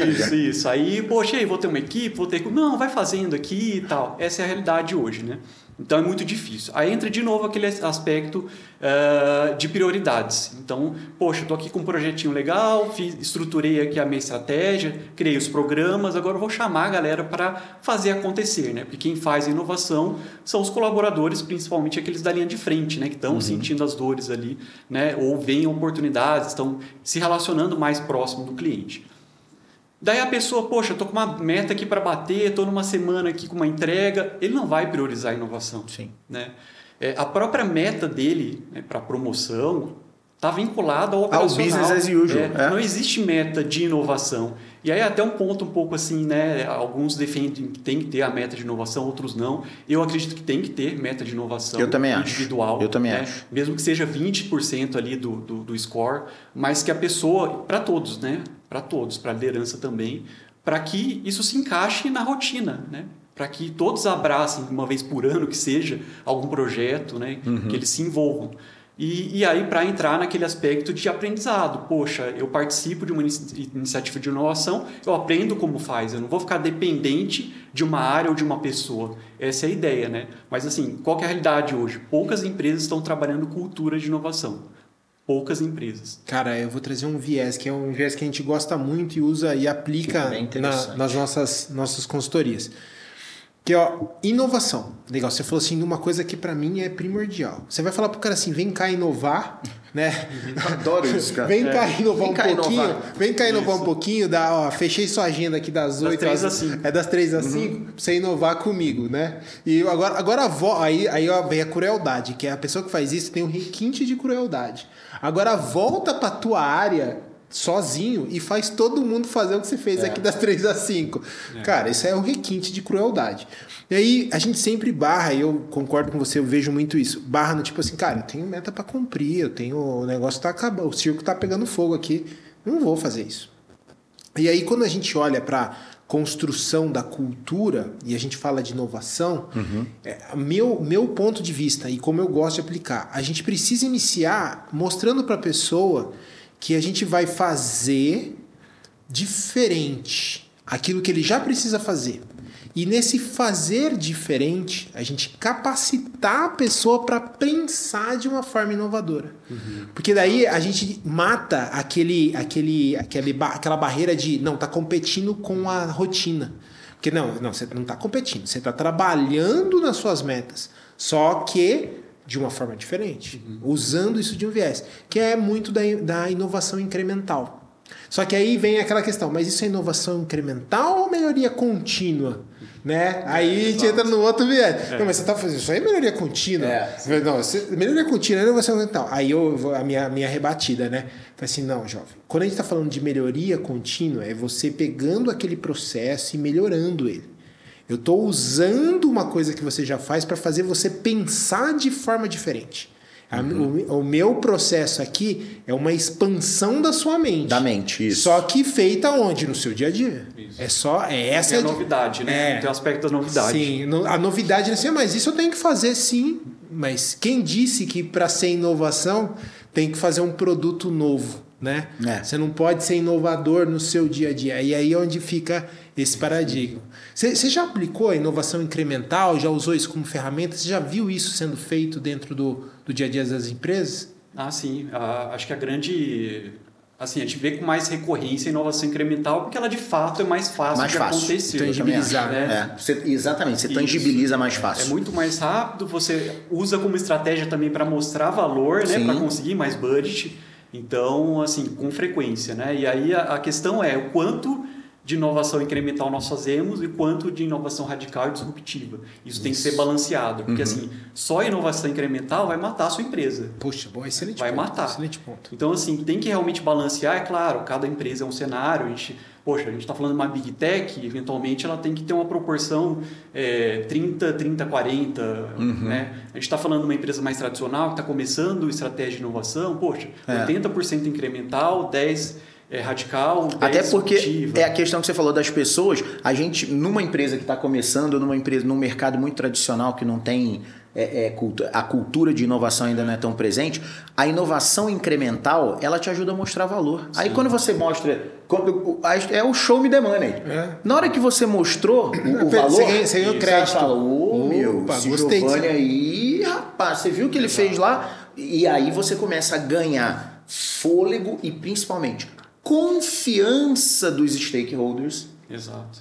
Isso, isso. Aí, poxa, aí vou ter uma equipe, vou ter. Não, vai fazendo aqui e tal. Essa é a realidade hoje, né? Então é muito difícil. Aí entra de novo aquele aspecto ah, de prioridades. Então, poxa, tô aqui com um projetinho legal, fiz, estruturei aqui a minha estratégia, criei os programas, agora vou chamar a galera para fazer acontecer, né? Porque quem faz inovação são os colaboradores, principalmente aqueles da linha de frente, né? Que estão sentindo as dores ali, né? Ou veem oportunidades, estão se relacionando mais próximo do cliente. Daí a pessoa, poxa, eu tô com uma meta aqui para bater, tô numa semana aqui com uma entrega, ele não vai priorizar a inovação, Sim. né? É, a própria meta dele né, para promoção está vinculada ao Ao operacional. business as usual, É, é. Não existe meta de inovação. E aí até um ponto um pouco assim, né? Alguns defendem que tem que ter a meta de inovação, outros não. Eu acredito que tem que ter meta de inovação Eu também acho. individual. Eu também né? acho. Mesmo que seja 20% ali do, do, do score, mas que a pessoa, para todos, né? Para todos, para a liderança também, para que isso se encaixe na rotina, né? Para que todos abracem uma vez por ano que seja algum projeto, né? Uhum. Que eles se envolvam. E, e aí, para entrar naquele aspecto de aprendizado, poxa, eu participo de uma inici- iniciativa de inovação, eu aprendo como faz, eu não vou ficar dependente de uma área ou de uma pessoa. Essa é a ideia, né? Mas assim, qual que é a realidade hoje? Poucas empresas estão trabalhando cultura de inovação. Poucas empresas. Cara, eu vou trazer um viés, que é um viés que a gente gosta muito e usa e aplica na- nas nossas, nossas consultorias. Que é, ó, inovação. Legal, você falou assim, uma coisa que pra mim é primordial. Você vai falar pro cara assim, vem cá inovar, <laughs> né? Adoro isso, cara. Vem cá inovar Vem um cá pouquinho. inovar. Vem cá inovar Isso. um pouquinho. Da, ó, fechei sua agenda aqui das 8 três às às cinco. É das 3 às 5 pra você inovar comigo, né? E agora, agora vo- aí, aí ó, vem a crueldade, que é a pessoa que faz isso tem um requinte de crueldade. Agora volta pra tua área sozinho e faz todo mundo fazer o que você fez É. aqui das 3 às 5. Cara, isso é um requinte de crueldade. E aí a gente sempre barra, e eu concordo com você, eu vejo muito isso. Barra no tipo assim, cara, eu tenho meta pra cumprir, eu tenho. O negócio tá acabando, o circo tá pegando fogo aqui. Não vou fazer isso. E aí, quando a gente olha para construção da cultura e a gente fala de inovação, é, meu, meu ponto de vista e como eu gosto de aplicar, a gente precisa iniciar mostrando para a pessoa que a gente vai fazer diferente aquilo que ele já precisa fazer. E nesse fazer diferente, a gente capacitar a pessoa para pensar de uma forma inovadora. Porque daí a gente mata aquele, aquele, aquele, aquela barreira de não, tá competindo com a rotina. Porque não, não, você não está competindo, você está trabalhando nas suas metas. Só que de uma forma diferente, usando isso de um viés, que é muito da, da inovação incremental. Só que aí vem aquela questão, mas isso é inovação incremental ou melhoria contínua? Né? Aí a gente entra no outro viés. Não, mas você está fazendo isso aí é melhoria contínua. É. Não, você- melhoria contínua é inovação incremental. Aí eu, a minha, minha rebatida, né? Falei assim, não, jovem. Quando a gente está falando de melhoria contínua, é você pegando aquele processo e melhorando ele. Eu estou usando uma coisa que você já faz para fazer você pensar de forma diferente. A- o, o meu processo aqui é uma expansão da sua mente. Da mente, isso. Só que feita onde? No seu dia a dia. Isso. É só. É essa é a novidade, né? É. Tem o aspecto da novidade. Sim, a novidade é assim, mas isso eu tenho que fazer sim. Mas quem disse que para ser inovação tem que fazer um produto novo, né? É. Você não pode ser inovador no seu dia a dia. E aí é onde fica esse paradigma. Você já aplicou a inovação incremental? Já usou isso como ferramenta? Você já viu isso sendo feito dentro do, do dia a dia das empresas? Ah, sim. Ah, acho que a grande. Assim, a gente vê com mais recorrência a inovação incremental porque ela de fato é mais fácil mais de fácil. acontecer. Tangibilizar. Né? É, você- exatamente, você Isso. tangibiliza mais É fácil. muito mais rápido, você usa como estratégia também para mostrar valor, né, para conseguir mais budget. Então, assim, com frequência, né? E aí a, a questão é o quanto de inovação incremental nós fazemos e quanto de inovação radical e disruptiva. Isso, tem que ser balanceado, porque Uhum. assim, só inovação incremental vai matar a sua empresa. Puxa, bom, excelente Vai ponto. matar. Excelente ponto. Então, assim, tem que realmente balancear. É claro, cada empresa é um cenário. A gente, poxa, a gente está falando de uma big tech, eventualmente ela tem que ter uma proporção é, 30, 30, 40. Né? A gente está falando de uma empresa mais tradicional que está começando estratégia de inovação. Poxa, É. 80% incremental, 10% é, radical, 10% Até porque é a questão que você falou das pessoas, a gente, numa empresa que está começando, numa empresa, num mercado muito tradicional que não tem é, é, cultu- a cultura de inovação ainda não é tão presente, a inovação incremental ela te ajuda a mostrar valor. Aí quando você mostra. quando- é o show me the money. É. Na hora que você mostrou o, o Você valor, você ganha o crédito. fala, ô meu, Opa, esse gostei Giovanni aí." aí, rapaz, você viu o que ele fez lá? E aí você começa a ganhar fôlego e principalmente confiança dos stakeholders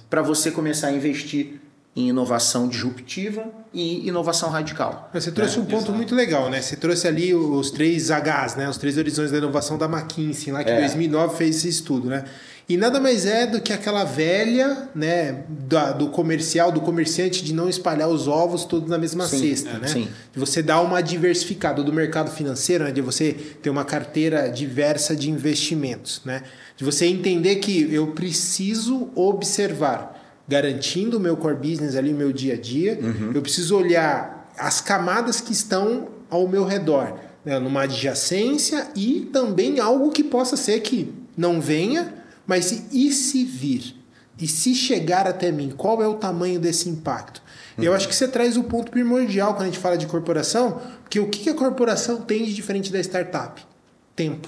para você começar a investir em inovação disruptiva e inovação radical. Você trouxe É, um ponto exato. muito legal, né? Você trouxe ali os três Hs, né? Os três horizontes da inovação da McKinsey, lá que em É. 2009 fez esse estudo, né? E nada mais é do que aquela velha, né, da- do comercial, do comerciante de não espalhar os ovos todos na mesma Sim, cesta, é, né? sim. De você dar uma diversificada do mercado financeiro, né? de você ter uma carteira diversa de investimentos, né? De você entender que eu preciso observar, garantindo o meu core business ali, o meu dia a dia, Uhum. eu preciso olhar as camadas que estão ao meu redor, né? numa adjacência e também algo que possa ser que não venha, mas se- e se vir? E se chegar até mim, qual é o tamanho desse impacto? Eu acho que você traz o ponto primordial quando a gente fala de corporação, porque o que a corporação tem de diferente da startup? Tempo.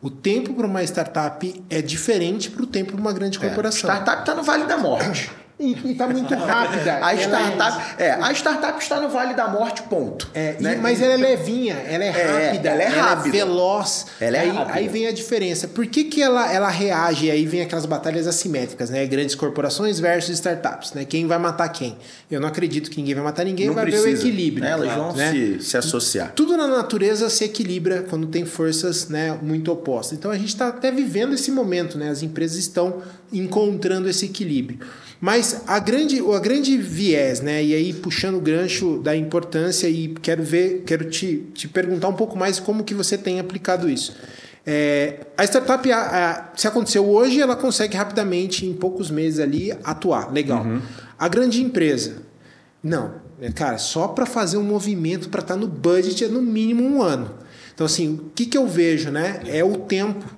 O tempo para uma startup é diferente para o tempo para uma grande É, corporação. startup está no Vale da Morte. E, está muito rápida. A Ela é- startup, é, a startup está no Vale da Morte, ponto. É, e- né? mas ela é levinha, ela é rápida, ela é rápida. veloz. Ela é aí, rápida. aí vem a diferença. Por que, que ela, ela reage? E aí vem aquelas batalhas assimétricas, né? Grandes corporações versus startups, né? Quem vai matar quem? Eu não acredito que ninguém vai matar ninguém, Não vai precisa. ver o equilíbrio. né? Elas vão né? se, se associar. Tudo na natureza se equilibra quando tem forças né, muito opostas. Então a gente está até vivendo esse momento, né? As empresas estão encontrando esse equilíbrio. Mas a grande, a grande viés, né? E aí puxando o gancho da importância e quero ver, quero te, te perguntar um pouco mais como que você tem aplicado isso. É, a startup, a- a- se aconteceu hoje, ela consegue rapidamente, em poucos meses ali, atuar. Legal. A grande empresa, não, é, cara, só para fazer um movimento para estar no budget é no mínimo um ano. Então, assim, o que, que eu vejo, né? É o tempo.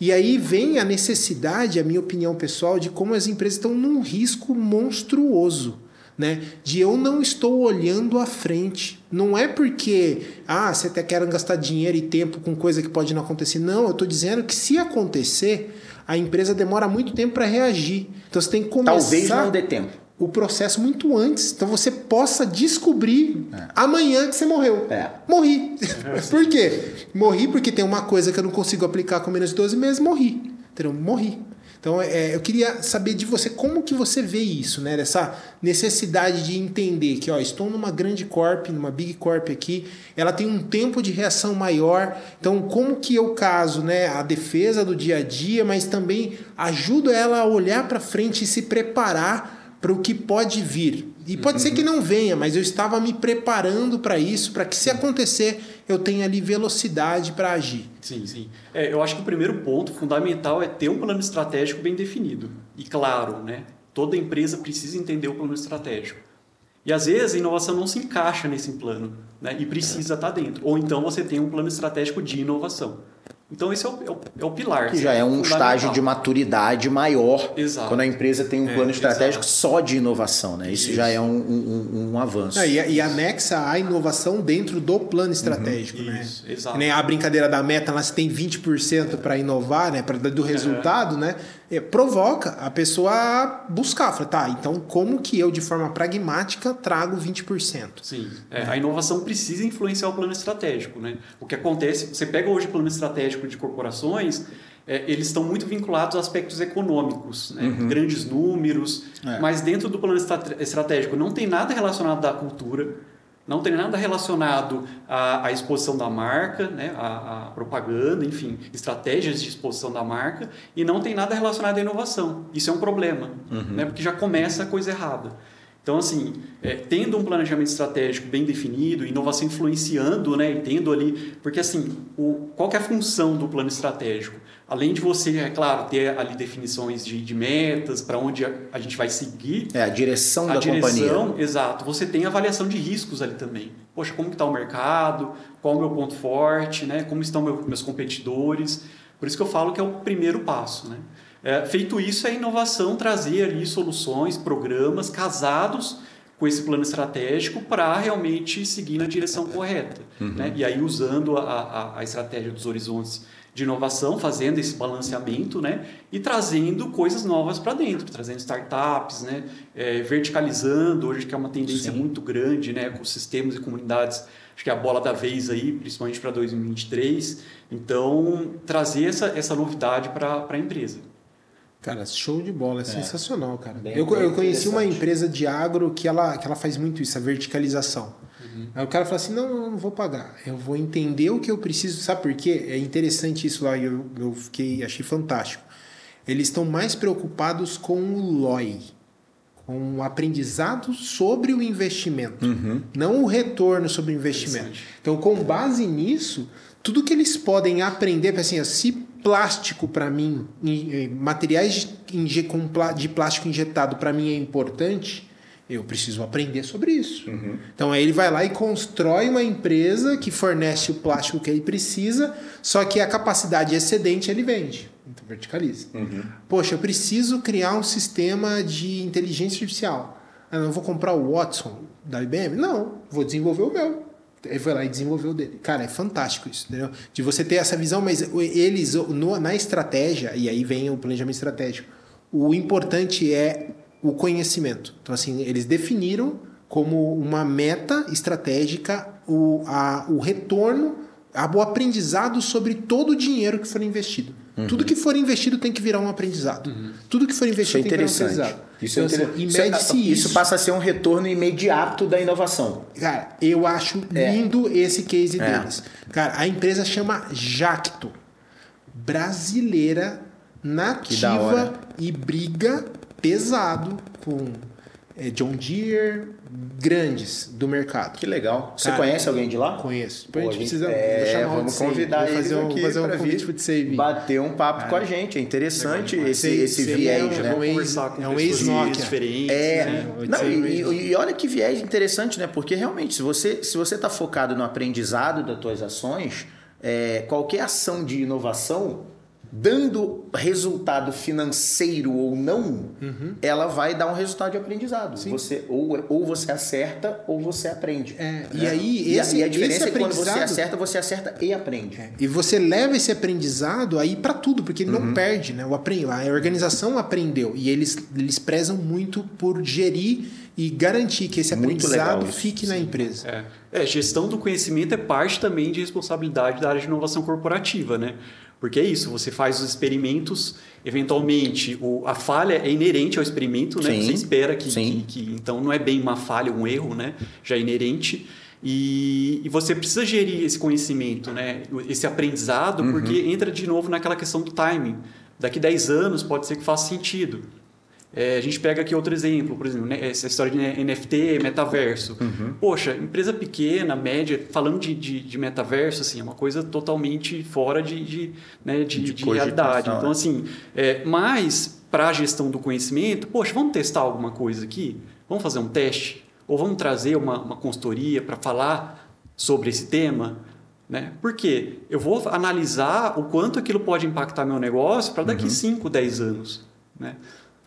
E aí vem a necessidade, a minha opinião pessoal, de como as empresas estão num risco monstruoso. Né? De eu não estou olhando à frente. Não é porque ah, você até quer gastar dinheiro e tempo com coisa que pode não acontecer. Não, eu estou dizendo que se acontecer, a empresa demora muito tempo para reagir. Então você tem que começar Talvez não dê tempo. O processo muito antes. Então você possa descobrir amanhã que você morreu. É. Morri. <laughs> Por quê? Morri porque tem uma coisa que eu não consigo aplicar com menos de 12 meses, morri. Entendeu? Morri. Então é, eu queria saber de você como que você vê isso, né? Dessa necessidade de entender que ó, estou numa grande corp, numa big corp aqui, ela tem um tempo de reação maior. Então como que eu caso, né, a defesa do dia a dia, mas também ajudo ela a olhar para frente e se preparar para o que pode vir. E pode ser que não venha, mas eu estava me preparando para isso, para que se acontecer, eu tenha ali velocidade para agir. Sim, sim. É, eu acho que o primeiro ponto fundamental é ter um plano estratégico bem definido. E claro, né? Toda empresa precisa entender o plano estratégico. E às vezes a inovação não se encaixa nesse plano né? e precisa estar dentro. Ou então você tem um plano estratégico de inovação. Então esse é o, é o, é o pilar. Que já é um estágio de maturidade maior Exato. quando a empresa tem um É, plano estratégico exato. só de inovação. Né? Isso, Isso. já é um, um- um avanço. É, e, e anexa a inovação dentro do plano estratégico, né? Isso, exato. Que Nem a brincadeira da meta, lá se tem 20% para inovar, né? Para do resultado, né? É, provoca a pessoa a buscar. Fala, tá, então como que eu, de forma pragmática, trago 20%? Sim, é, a inovação precisa influenciar o plano estratégico. Né? O que acontece, você pega hoje o plano estratégico de corporações, é, eles estão muito vinculados a aspectos econômicos, né? grandes números, É. mas dentro do plano estra- estratégico não tem nada relacionado à cultura, não tem nada relacionado à, à exposição da marca, né? à, à propaganda, enfim, estratégias de exposição da marca, e não tem nada relacionado à inovação. Isso é um problema, né? porque já começa a coisa errada. Então, assim, é, tendo um planejamento estratégico bem definido, inovação influenciando, né, e tendo ali, porque assim, o, qual é a função do plano estratégico? Além de você, é claro, ter ali definições de, de metas, para onde a, a gente vai seguir, É a direção a da direção, companhia. exato. Você tem avaliação de riscos ali também. Poxa, como está o mercado? Qual é o meu ponto forte? Né? Como estão meu, meus competidores? Por isso que eu falo que é o primeiro passo. Né? É, feito isso, é a inovação trazer ali soluções, programas casados com esse plano estratégico para realmente seguir na direção correta. Né? E aí usando a, a, a estratégia dos horizontes de inovação, fazendo esse balanceamento, né? E trazendo coisas novas para dentro, trazendo startups, né? É, verticalizando, hoje que é uma tendência Sim. muito grande, né? Ecossistemas e comunidades, acho que é a bola da vez aí, principalmente para 2023. Então, trazer essa, essa novidade para a empresa. Cara, show de bola, é, sensacional, cara. Bem- eu, bem eu conheci uma empresa de agro que ela, que ela faz muito isso, a verticalização. Aí o cara fala assim: não, eu não vou pagar, eu vou entender o que eu preciso. Sabe por quê? É interessante isso lá, eu, eu fiquei, achei fantástico. Eles estão mais preocupados com o LOI, com o aprendizado sobre o investimento, não o retorno sobre o investimento. Então, com base nisso, tudo que eles podem aprender, assim, se plástico para mim, materiais de, plástico injetado para mim é importante, eu preciso aprender sobre isso. Então aí ele vai lá e constrói uma empresa que fornece o plástico que ele precisa, só que a capacidade excedente ele vende. Então verticaliza. Poxa, eu preciso criar um sistema de inteligência artificial. Ah, não vou comprar o Watson da IBM? Não, vou desenvolver o meu. Ele foi lá e desenvolveu o dele. Cara, é fantástico isso, entendeu? De você ter essa visão, mas eles, no- na estratégia, e aí vem o planejamento estratégico, o importante é o conhecimento. Então, assim, eles definiram como uma meta estratégica o, a, o retorno, a- o aprendizado sobre todo o dinheiro que for investido. Tudo que for investido tem que virar um aprendizado. Tudo que for é investido tem que virar um aprendizado. Isso, é Então, assim, interessante. e Isso é- isso passa a ser um retorno imediato da inovação. Cara, eu acho É. lindo esse case É. deles. Cara, a empresa chama Jacto. Brasileira, nativa e briga pesado com John Deere, grandes do mercado. Que legal. Você Cara, conhece alguém de lá? Conheço. Pô, a gente precisa é, vamos convidar eles fazer um, aqui fazer um pra convite vir. bater um papo com a gente. É interessante Legal esse, esse Esse viés, é um- né? é um ex- é um ex-Nokia. diferentes. É, né? Não, é e, e olha que viés interessante, né? Porque realmente, se você se você está focado no aprendizado das tuas ações, é, qualquer ação de inovação, dando resultado financeiro ou não, ela vai dar um resultado de aprendizado. Você ou, ou você acerta ou você aprende. É, e né? aí, e, a- esse- e a diferença esse é que quando você acerta, você acerta e aprende. E você leva esse aprendizado aí para tudo, porque ele Uhum. não perde, né? O a organização aprendeu e eles, eles prezam muito por gerir e garantir que esse Muito aprendizado fique na empresa. É. É, gestão do conhecimento é parte também de responsabilidade da área de inovação corporativa, né? Porque é isso, você faz os experimentos, eventualmente o, a falha é inerente ao experimento, né? Sim, Você espera que, que, que- Então não é bem uma falha, um erro, né? Já é inerente. E, e você precisa gerir esse conhecimento, né? Esse aprendizado, Uhum. porque entra de novo naquela questão do timing. Daqui 10 anos pode ser que faça sentido. É, a gente pega aqui outro exemplo, por exemplo, né, essa história de NFT, metaverso. Uhum. Poxa, empresa pequena, média, falando de, de, de metaverso, assim, é uma coisa totalmente fora de, de, né, de, De realidade. Então, é. assim, é, mas para a gestão do conhecimento, poxa, vamos testar alguma coisa aqui? Vamos fazer um teste? ou vamos trazer uma, uma consultoria para falar sobre esse tema. Né? Por quê? Eu vou analisar o quanto aquilo pode impactar meu negócio para daqui 5, uhum. 10 anos. Né?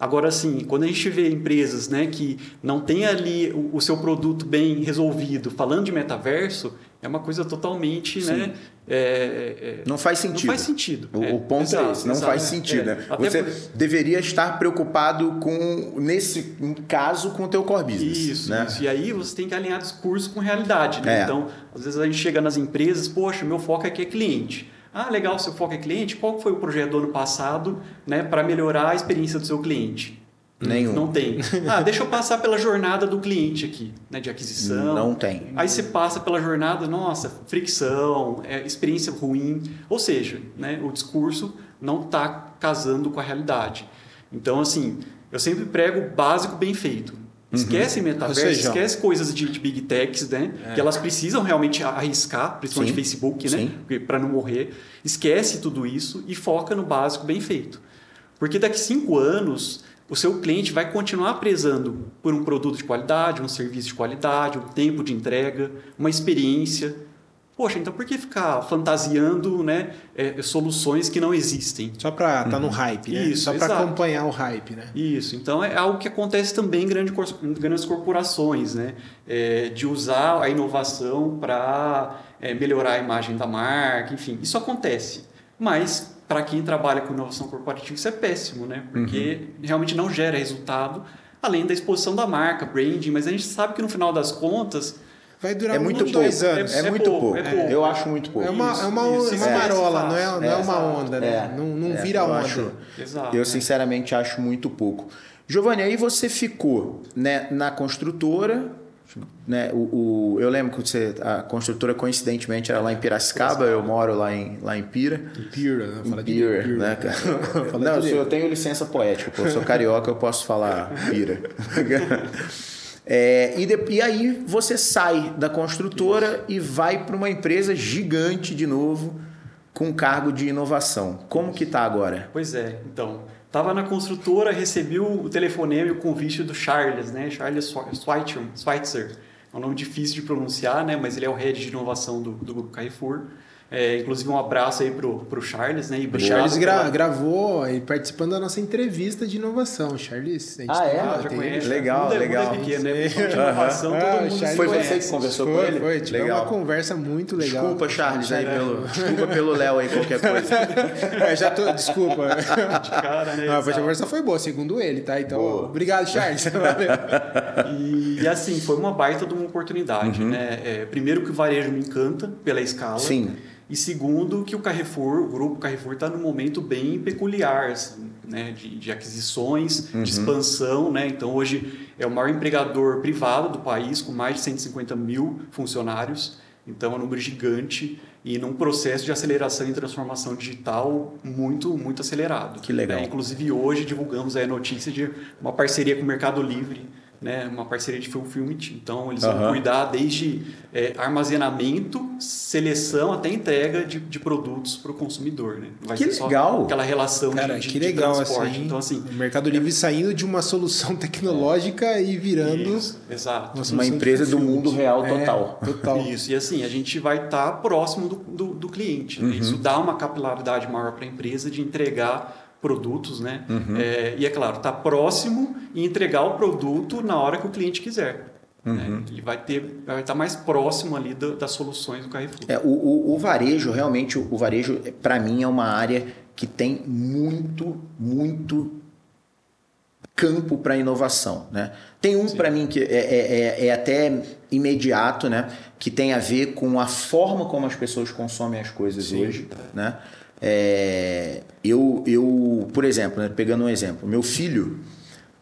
Agora, assim, quando a gente vê empresas né, que não tem ali o, o seu produto bem resolvido, falando de metaverso, é uma coisa totalmente, Sim. né? É, é, não faz sentido. Não faz sentido. O, é, o ponto exato, é esse, não exato, faz sentido. É. Né? Você por... deveria estar preocupado com, nesse caso, com o teu core business. Isso, né? isso. E aí você tem que alinhar discurso com realidade. Né? É. Então, às vezes a gente chega nas empresas, poxa, meu foco aqui é cliente. Ah, legal, seu foco é cliente. Qual foi o projeto do ano passado né, para melhorar a experiência do seu cliente? Nenhum. Não tem. <laughs> Ah, deixa eu passar pela jornada do cliente aqui, né, de aquisição. Não tem. Aí você passa pela jornada, nossa, fricção, é, experiência ruim. Ou seja, né, o discurso não está casando com a realidade. Então, assim, eu sempre prego básico bem feito. Uhum. Esquece uhum. metaverso, seja, esquece coisas de, de, big techs, né? É. Que elas precisam realmente arriscar, principalmente Sim. Facebook, né? Para não morrer. Esquece tudo isso e foca no básico bem feito. Porque daqui cinco anos o seu cliente vai continuar prezando por um produto de qualidade, um serviço de qualidade, um tempo de entrega, uma experiência. Poxa, então por que ficar fantasiando né, é, soluções que não existem? Só para estar tá no uhum. hype, né? Isso, Só para acompanhar o hype, né? Isso, então é algo que acontece também em grandes, grandes corporações, né? É, de usar a inovação para é, melhorar a imagem da marca, enfim, isso acontece. Mas para quem trabalha com inovação corporativa, isso é péssimo, né? Porque uhum. realmente não gera resultado, além da exposição da marca, branding, mas a gente sabe que no final das contas. Vai durar é muito pouco. dois anos. É, é, é muito pouco. pouco. É pouco. Eu acho muito pouco. É uma, é uma, isso, uma marola, não é, não é, uma onda, né? não não vira onda. Acho, Exato, eu, sinceramente, acho muito pouco. Giovanni, aí você ficou né, na construtora, né, o, o, eu lembro que você, a construtora coincidentemente era lá em Piracicaba, eu moro lá em, lá em Pira. Em Pira, né? Fala Pira, Pira, né, cara? Não, eu, eu tenho licença poética, pô, eu sou carioca, eu posso falar Pira. <laughs> É, e, de, e aí você sai da construtora e vai para uma empresa gigante de novo com cargo de inovação. Como que tá agora? Pois é, então Estava na construtora, recebi o telefonema e o convite do Charles, né? Charles Schweitzer. É um nome difícil de pronunciar, né? Mas ele é o head de inovação do, do Grupo Carrefour. É, inclusive um abraço aí pro, pro Charles, né? E o Charles gra pela... gravou e participando da nossa entrevista de inovação. Charles, a gente ah, é? Ah, já conhece. Legal, mundo legal. É, pequeno, né? Inovação, ah, todo mundo Foi você que conversou foi, com ele? Foi, tive legal. uma conversa muito legal. Desculpa, Charles, aí pelo, <laughs> desculpa pelo Léo aí, qualquer coisa. <laughs> é, já tô, desculpa. De cara, né? Não, a conversa foi boa, segundo ele, tá? Então, boa. obrigado, Charles. <laughs> e, e, assim, foi uma baita de uma oportunidade, uhum. né? É, primeiro que o varejo me encanta pela escala. Sim. E segundo, que o Carrefour, o grupo Carrefour está num momento bem peculiar, assim, né, de, de aquisições, uhum. de expansão. Né? Então, hoje é o maior empregador privado do país, com mais de 150 mil funcionários. Então, é um número gigante e num processo de aceleração e transformação digital muito, muito acelerado. Que legal. Né? Inclusive, hoje divulgamos a notícia de uma parceria com o Mercado Livre né, uma parceria de fulfillment. Então, eles vão cuidar desde é, armazenamento, seleção até entrega de, de produtos para o consumidor. Né? Vai que legal! aquela relação Cara, de, que de, legal, transporte. Assim, então, assim, o Mercado Livre é... saindo de uma solução <laughs> tecnológica é. e virando Isso, exato. uma, uma empresa do mundo real é, total. total. <laughs> Isso, e assim, a gente vai estar tá próximo do, do, do cliente. Né? Uhum. Isso dá uma capilaridade maior para a empresa de entregar produtos, né? Uhum. É, e é claro, estar tá próximo e entregar o produto na hora que o cliente quiser. Né? Uhum. Né? Ele vai ter, vai estar mais próximo ali do, das soluções do Carrefour. É, o, o, o varejo realmente, o, o varejo para mim é uma área que tem muito, muito campo para inovação, né? Tem um para mim que é, é, é, é, até imediato, né? Que tem a ver com a forma como as pessoas consomem as coisas Sim. hoje, né? É, eu, eu, por exemplo, né, pegando um exemplo, meu filho,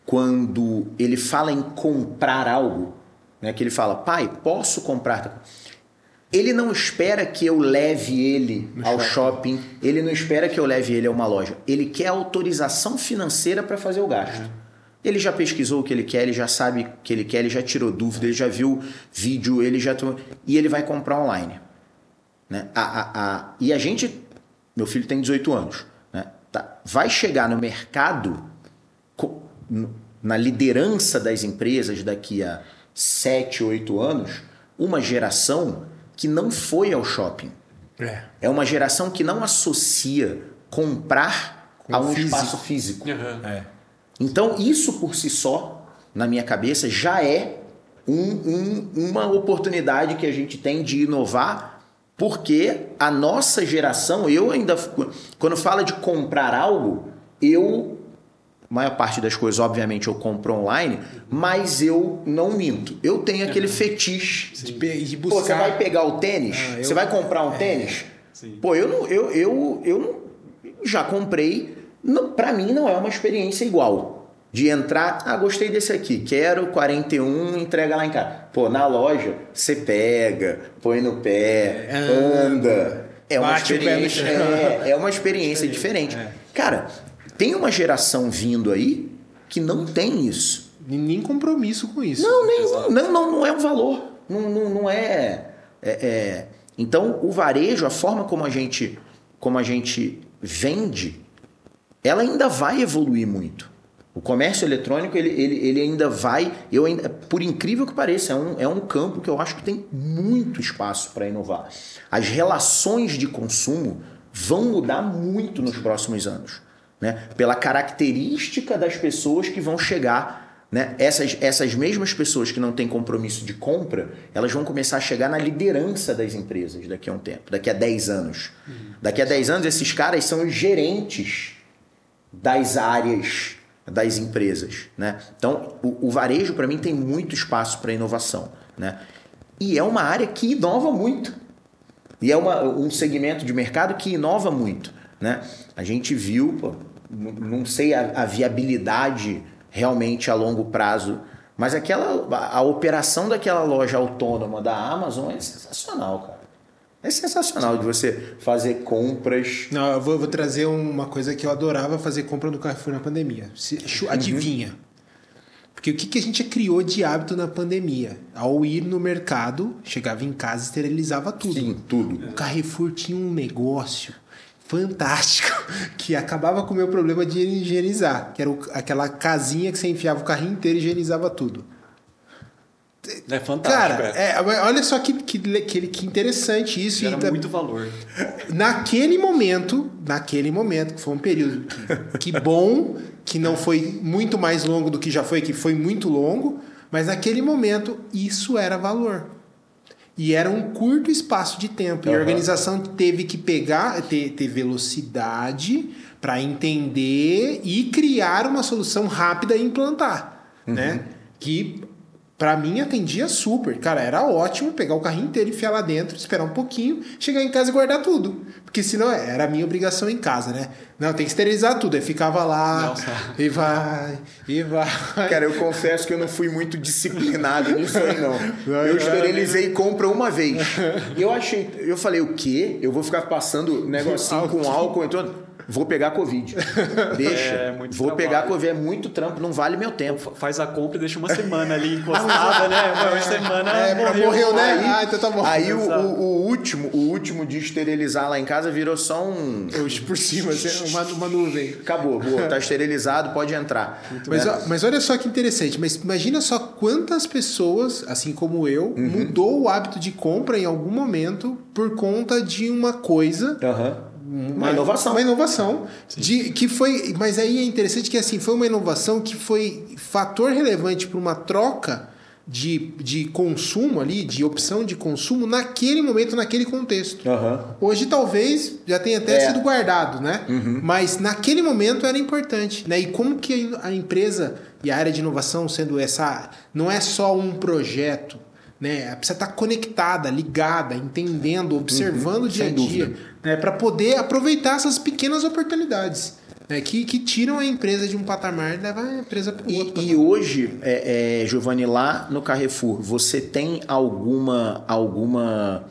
quando ele fala em comprar algo, né, que ele fala, pai, posso comprar? Ele não espera que eu leve ele no ao shopping. shopping. ele não espera que eu leve ele a uma loja. Ele quer autorização financeira para fazer o gasto. Uhum. Ele já pesquisou o que ele quer, ele já sabe o que ele quer, ele já tirou dúvida, ele já viu vídeo, ele já. E ele vai comprar online. Né? A, a, a... E a gente meu filho tem 18 anos. Né? Tá. Vai chegar no mercado, na liderança das empresas daqui a 7, 8 anos, uma geração que não foi ao shopping. É. É uma geração que não associa comprar Com a um físico. espaço físico. Aham. É. Então, isso por si só, na minha cabeça, já é um- um- uma oportunidade que a gente tem de inovar, porque a nossa geração, eu ainda. Quando fala de comprar algo, eu. A maior parte das coisas, obviamente, eu compro online, mas eu não minto. Eu tenho aquele fetiche. De, de Pô, você buscar. vai pegar o tênis? Ah, eu- Você vai comprar um tênis? Sim. Pô, eu não, eu, eu, eu já comprei. Não, para mim não é uma experiência igual. De entrar, ah, gostei desse aqui, quero 41, entrega lá em casa. Pô, na loja, você pega, põe no pé, anda. É uma Bate o pé no experiência, é, é uma experiência diferente. Cara, tem uma geração vindo aí que não tem isso. Nem compromisso com isso. Não, nenhum. Não, não, não é um valor. Não, não, não é, é- é- Então, o varejo, a forma como a gente, como a gente vende, ela ainda vai evoluir muito. O comércio eletrônico, ele, ele, ele ainda vai. Eu ainda, por incrível que pareça, é um, é um campo que eu acho que tem muito espaço para inovar. As relações de consumo vão mudar muito nos próximos anos. Né? Pela característica das pessoas que vão chegar né? Essas, essas mesmas pessoas que não têm compromisso de compra, elas vão começar a chegar na liderança das empresas daqui a um tempo, daqui a 10 anos. Daqui a 10 anos, esses caras são os gerentes das áreas das empresas. Né? Então, o, o varejo, para mim, tem muito espaço para inovação. Né? E é uma área que inova muito. E é uma, um segmento de mercado que inova muito. Né? A gente viu, pô, não sei a, a viabilidade realmente a longo prazo, mas aquela a, a operação daquela loja autônoma da Amazon é sensacional, cara. É sensacional de você fazer compras. Não, eu vou, vou trazer uma coisa que eu adorava fazer compra no Carrefour na pandemia. Se- chu- Adivinha? Porque o que, que a gente criou de hábito na pandemia? Ao ir no mercado, chegava em casa e esterilizava tudo. Sim, tudo. O Carrefour tinha um negócio fantástico <laughs> que acabava com o meu problema de higienizar, que era aquela casinha que você enfiava o carrinho inteiro e higienizava tudo. É fantástico. Cara, é. é, olha só que, que, que, que interessante isso. E tá- muito valor. Naquele momento, naquele momento, que foi um período que, que bom, que não foi muito mais longo do que já foi, que foi muito longo, mas naquele momento isso era valor. E era um curto espaço de tempo. E a organização teve que pegar, ter, ter velocidade para entender e criar uma solução rápida e implantar. Né? Que Pra mim atendia super. Cara, era ótimo pegar o carrinho inteiro, enfiar lá dentro, esperar um pouquinho, chegar em casa e guardar tudo. Porque senão é, era a minha obrigação em casa, né? Não, tem que esterilizar tudo. Aí ficava lá, Nossa. e vai, e vai. Cara, eu confesso que eu não fui muito disciplinado nisso aí, não. Eu esterilizei compra uma vez. Eu achei, eu falei, o quê? Eu vou ficar passando negocinho com álcool, então vou pegar Covid. <laughs> Deixa. É, muito vou trabalho. pegar Covid, é muito trampo, não vale meu tempo. Faz a compra e deixa uma semana ali <laughs> encostada, né? Uma semana É, morreu. morreu, né? Aí, Ah, então tá bom. aí o, o- o último, o último de esterilizar lá em casa virou só um. Hoje por cima, assim, <laughs> uma, uma nuvem. Acabou, boa, tá esterilizado, pode entrar. Mas, ó, mas olha só que interessante, mas imagina só quantas pessoas, assim como eu, Uhum. mudou o hábito de compra em algum momento por conta de uma coisa Aham. Uma inovação. Uma inovação. De, que foi, mas aí é interessante que assim, foi uma inovação que foi fator relevante para uma troca de, de consumo ali, de opção de consumo naquele momento, naquele contexto. Aham. Hoje talvez já tenha até É. sido guardado, né? Mas naquele momento era importante, né? E como que a empresa e a área de inovação sendo essa não é só um projeto, né? Precisa estar conectada, ligada, entendendo, observando o dia a dia, né? Para poder aproveitar essas pequenas oportunidades, né? Que, que tiram a empresa de um patamar e levam a empresa para o outro. E, e hoje, é, é, Giovanni, lá no Carrefour, você tem alguma alguma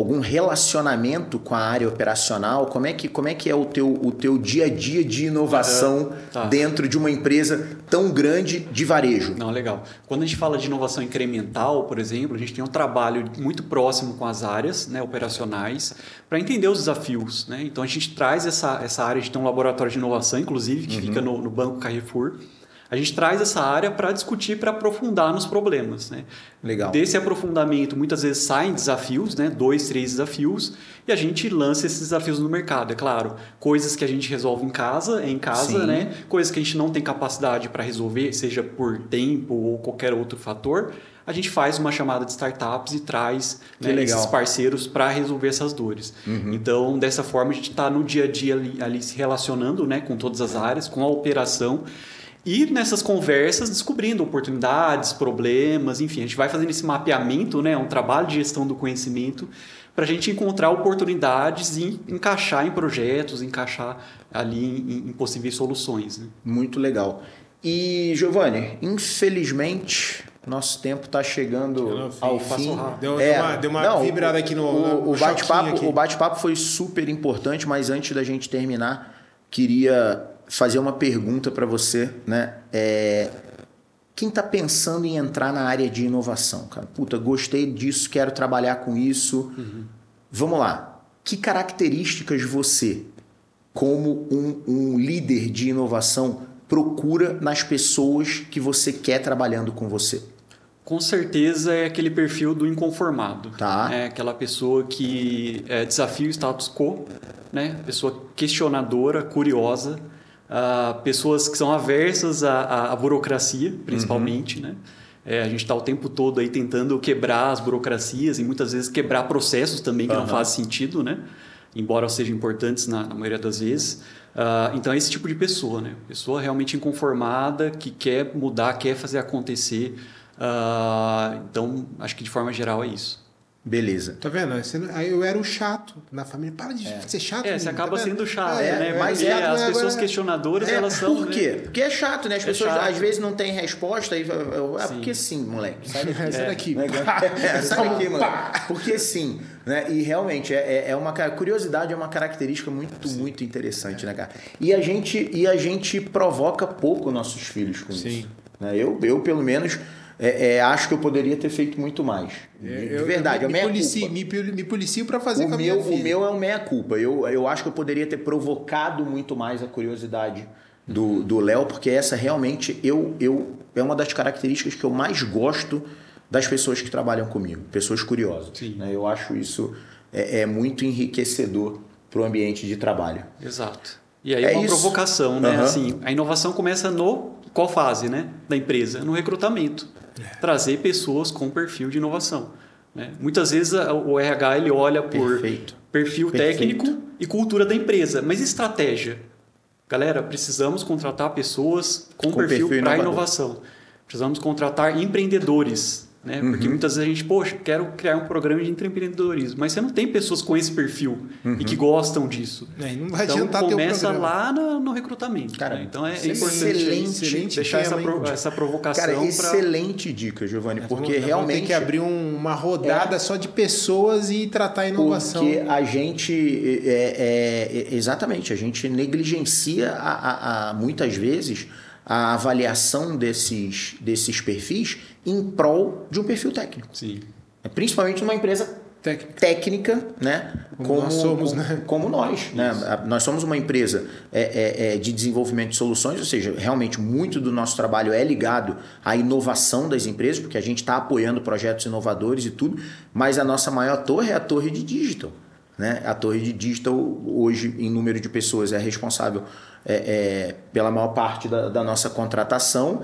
algum relacionamento com a área operacional? Como é que, como é, que é o teu, o teu dia a dia de inovação Tá. dentro de uma empresa tão grande de varejo? Não, legal. Quando a gente fala de inovação incremental, por exemplo, a gente tem um trabalho muito próximo com as áreas né, operacionais para entender os desafios. Né? Então a gente traz essa, essa área, a gente tem um laboratório de inovação, inclusive, que fica no, no Banco Carrefour. A gente traz essa área para discutir, para aprofundar nos problemas. Né? Legal. Desse aprofundamento, muitas vezes saem desafios, né? dois, três desafios, e a gente lança esses desafios no mercado. É claro, coisas que a gente resolve em casa, em casa, né? coisas que a gente não tem capacidade para resolver, seja por tempo ou qualquer outro fator, a gente faz uma chamada de startups e traz né, esses parceiros para resolver essas dores. Uhum. Então, dessa forma, a gente está no dia a dia ali, ali se relacionando né, com todas as áreas, com a operação e nessas conversas descobrindo oportunidades, problemas, enfim, a gente vai fazendo esse mapeamento, né, um trabalho de gestão do conhecimento para a gente encontrar oportunidades e encaixar em projetos, encaixar ali em, em possíveis soluções. Né? Muito legal. E Giovanni, infelizmente nosso tempo está chegando ao fim. Deu, é, deu, uma, deu uma não, vibrada aqui no. O, o bate-papo o bate-papo foi super importante, mas antes da gente terminar, queria fazer uma pergunta para você, né? É, quem está pensando em entrar na área de inovação, cara? Puta, gostei disso, quero trabalhar com isso. Uhum. Vamos lá. Que características você, como um, um líder de inovação, procura nas pessoas que você quer trabalhando com você? Com certeza é aquele perfil do inconformado. Tá. É aquela pessoa que é, desafia o status quo, né? Pessoa questionadora, curiosa, uh, pessoas que são aversas à, à burocracia, principalmente, uhum. né? É, a gente está o tempo todo aí tentando quebrar as burocracias e muitas vezes quebrar processos também que uhum. não fazem sentido, né? Embora sejam importantes na, na maioria das vezes. Uh, então é esse tipo de pessoa, né? Pessoa realmente inconformada, que quer mudar, quer fazer acontecer. Uh, então, acho que de forma geral é isso. Beleza. Tá vendo? Aí eu era o chato na família. Para de é. ser chato. É, você acaba tá sendo chato, é, né? Mas é, as pessoas agora... questionadoras, é, elas são. Por quê? Né? Porque é chato, né? As é pessoas chato. às vezes não têm resposta. E, é porque sim, moleque. Sai daqui. sai <laughs> daqui. É, sai daqui, moleque. <laughs> Porque sim. Né? E realmente, é, é uma curiosidade, é uma característica muito, sim. muito interessante, né, cara? E a, gente, e a gente provoca pouco nossos filhos com sim. isso. Né? Eu, eu, pelo menos é, é, acho que eu poderia ter feito muito mais. De, eu, verdade, eu, me, é me, policio, me, me policio para fazer o com a meu, O meu é o meia-culpa. Eu, eu acho que eu poderia ter provocado muito mais a curiosidade do Léo, porque essa realmente eu, eu, é uma das características que eu mais gosto das pessoas que trabalham comigo, pessoas curiosas. Né? Eu acho isso é, é muito enriquecedor para o ambiente de trabalho. Exato. E aí é uma isso. provocação, né? Uhum. Assim, a inovação começa no qual fase, né, da empresa? No recrutamento trazer pessoas com perfil de inovação. Né? Muitas vezes o RH ele olha por Perfeito. perfil Perfeito. técnico e cultura da empresa, mas estratégia. Galera, precisamos contratar pessoas com, com perfil, perfil para inovação. Precisamos contratar empreendedores né? Uhum. Porque muitas vezes a gente, poxa, quero criar um programa de empreendedorismo, mas você não tem pessoas com esse perfil uhum. e que gostam disso. É, não vai então adiantar começa lá no, no recrutamento. Cara, né? Então é excelente, excelente deixar essa, pro, essa provocação. Cara, excelente dica, Giovanni, porque vamos, realmente. Tem que abrir um, uma rodada é, só de pessoas e tratar a inovação. Porque a gente. É, é, é exatamente, a gente negligencia a, a, a muitas vezes a avaliação desses, desses perfis em prol de um perfil técnico. Sim. É, principalmente numa empresa técnica, técnica né? Como, como nós somos, como, né? Como nós, né? Nós somos uma empresa é, é, é, de desenvolvimento de soluções, ou seja, realmente muito do nosso trabalho é ligado à inovação das empresas, porque a gente está apoiando projetos inovadores e tudo, mas a nossa maior torre é a torre de digital. Né? A torre de digital, hoje, em número de pessoas, é responsável é, é, pela maior parte da, da, nossa contratação,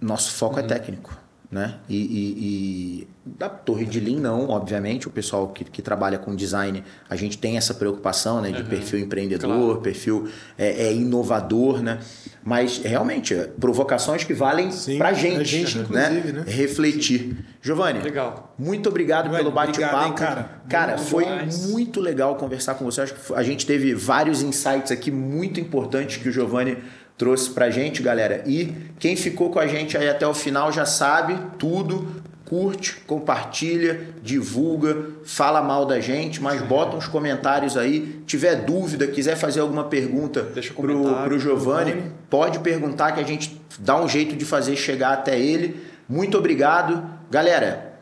nosso foco é uhum. é técnico. Né? E, e, e, da torre de Lean não, obviamente, o pessoal que, que trabalha com design, a gente tem essa preocupação né, de uhum. perfil empreendedor, claro. perfil é, é, inovador, né? mas realmente, provocações que valem para a gente, gente né? né? refletir. Giovanni, legal. muito obrigado Giovanni, pelo bate-papo. Cara, cara foi muito legal conversar com você. Acho que a gente teve vários insights aqui muito importantes que o Giovanni trouxe pra gente, galera. E quem ficou com a gente aí até o final já sabe tudo. Curte, compartilha, divulga, fala mal da gente, mas bota uns comentários aí. Tiver dúvida, quiser fazer alguma pergunta Deixa pro, pro Giovanni, pode perguntar que a gente dá um jeito de fazer chegar até ele. Muito obrigado. Galera,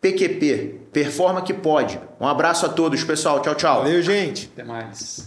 PQP, performa que pode. Um abraço a todos, pessoal. Tchau, tchau. Valeu, gente. Até mais.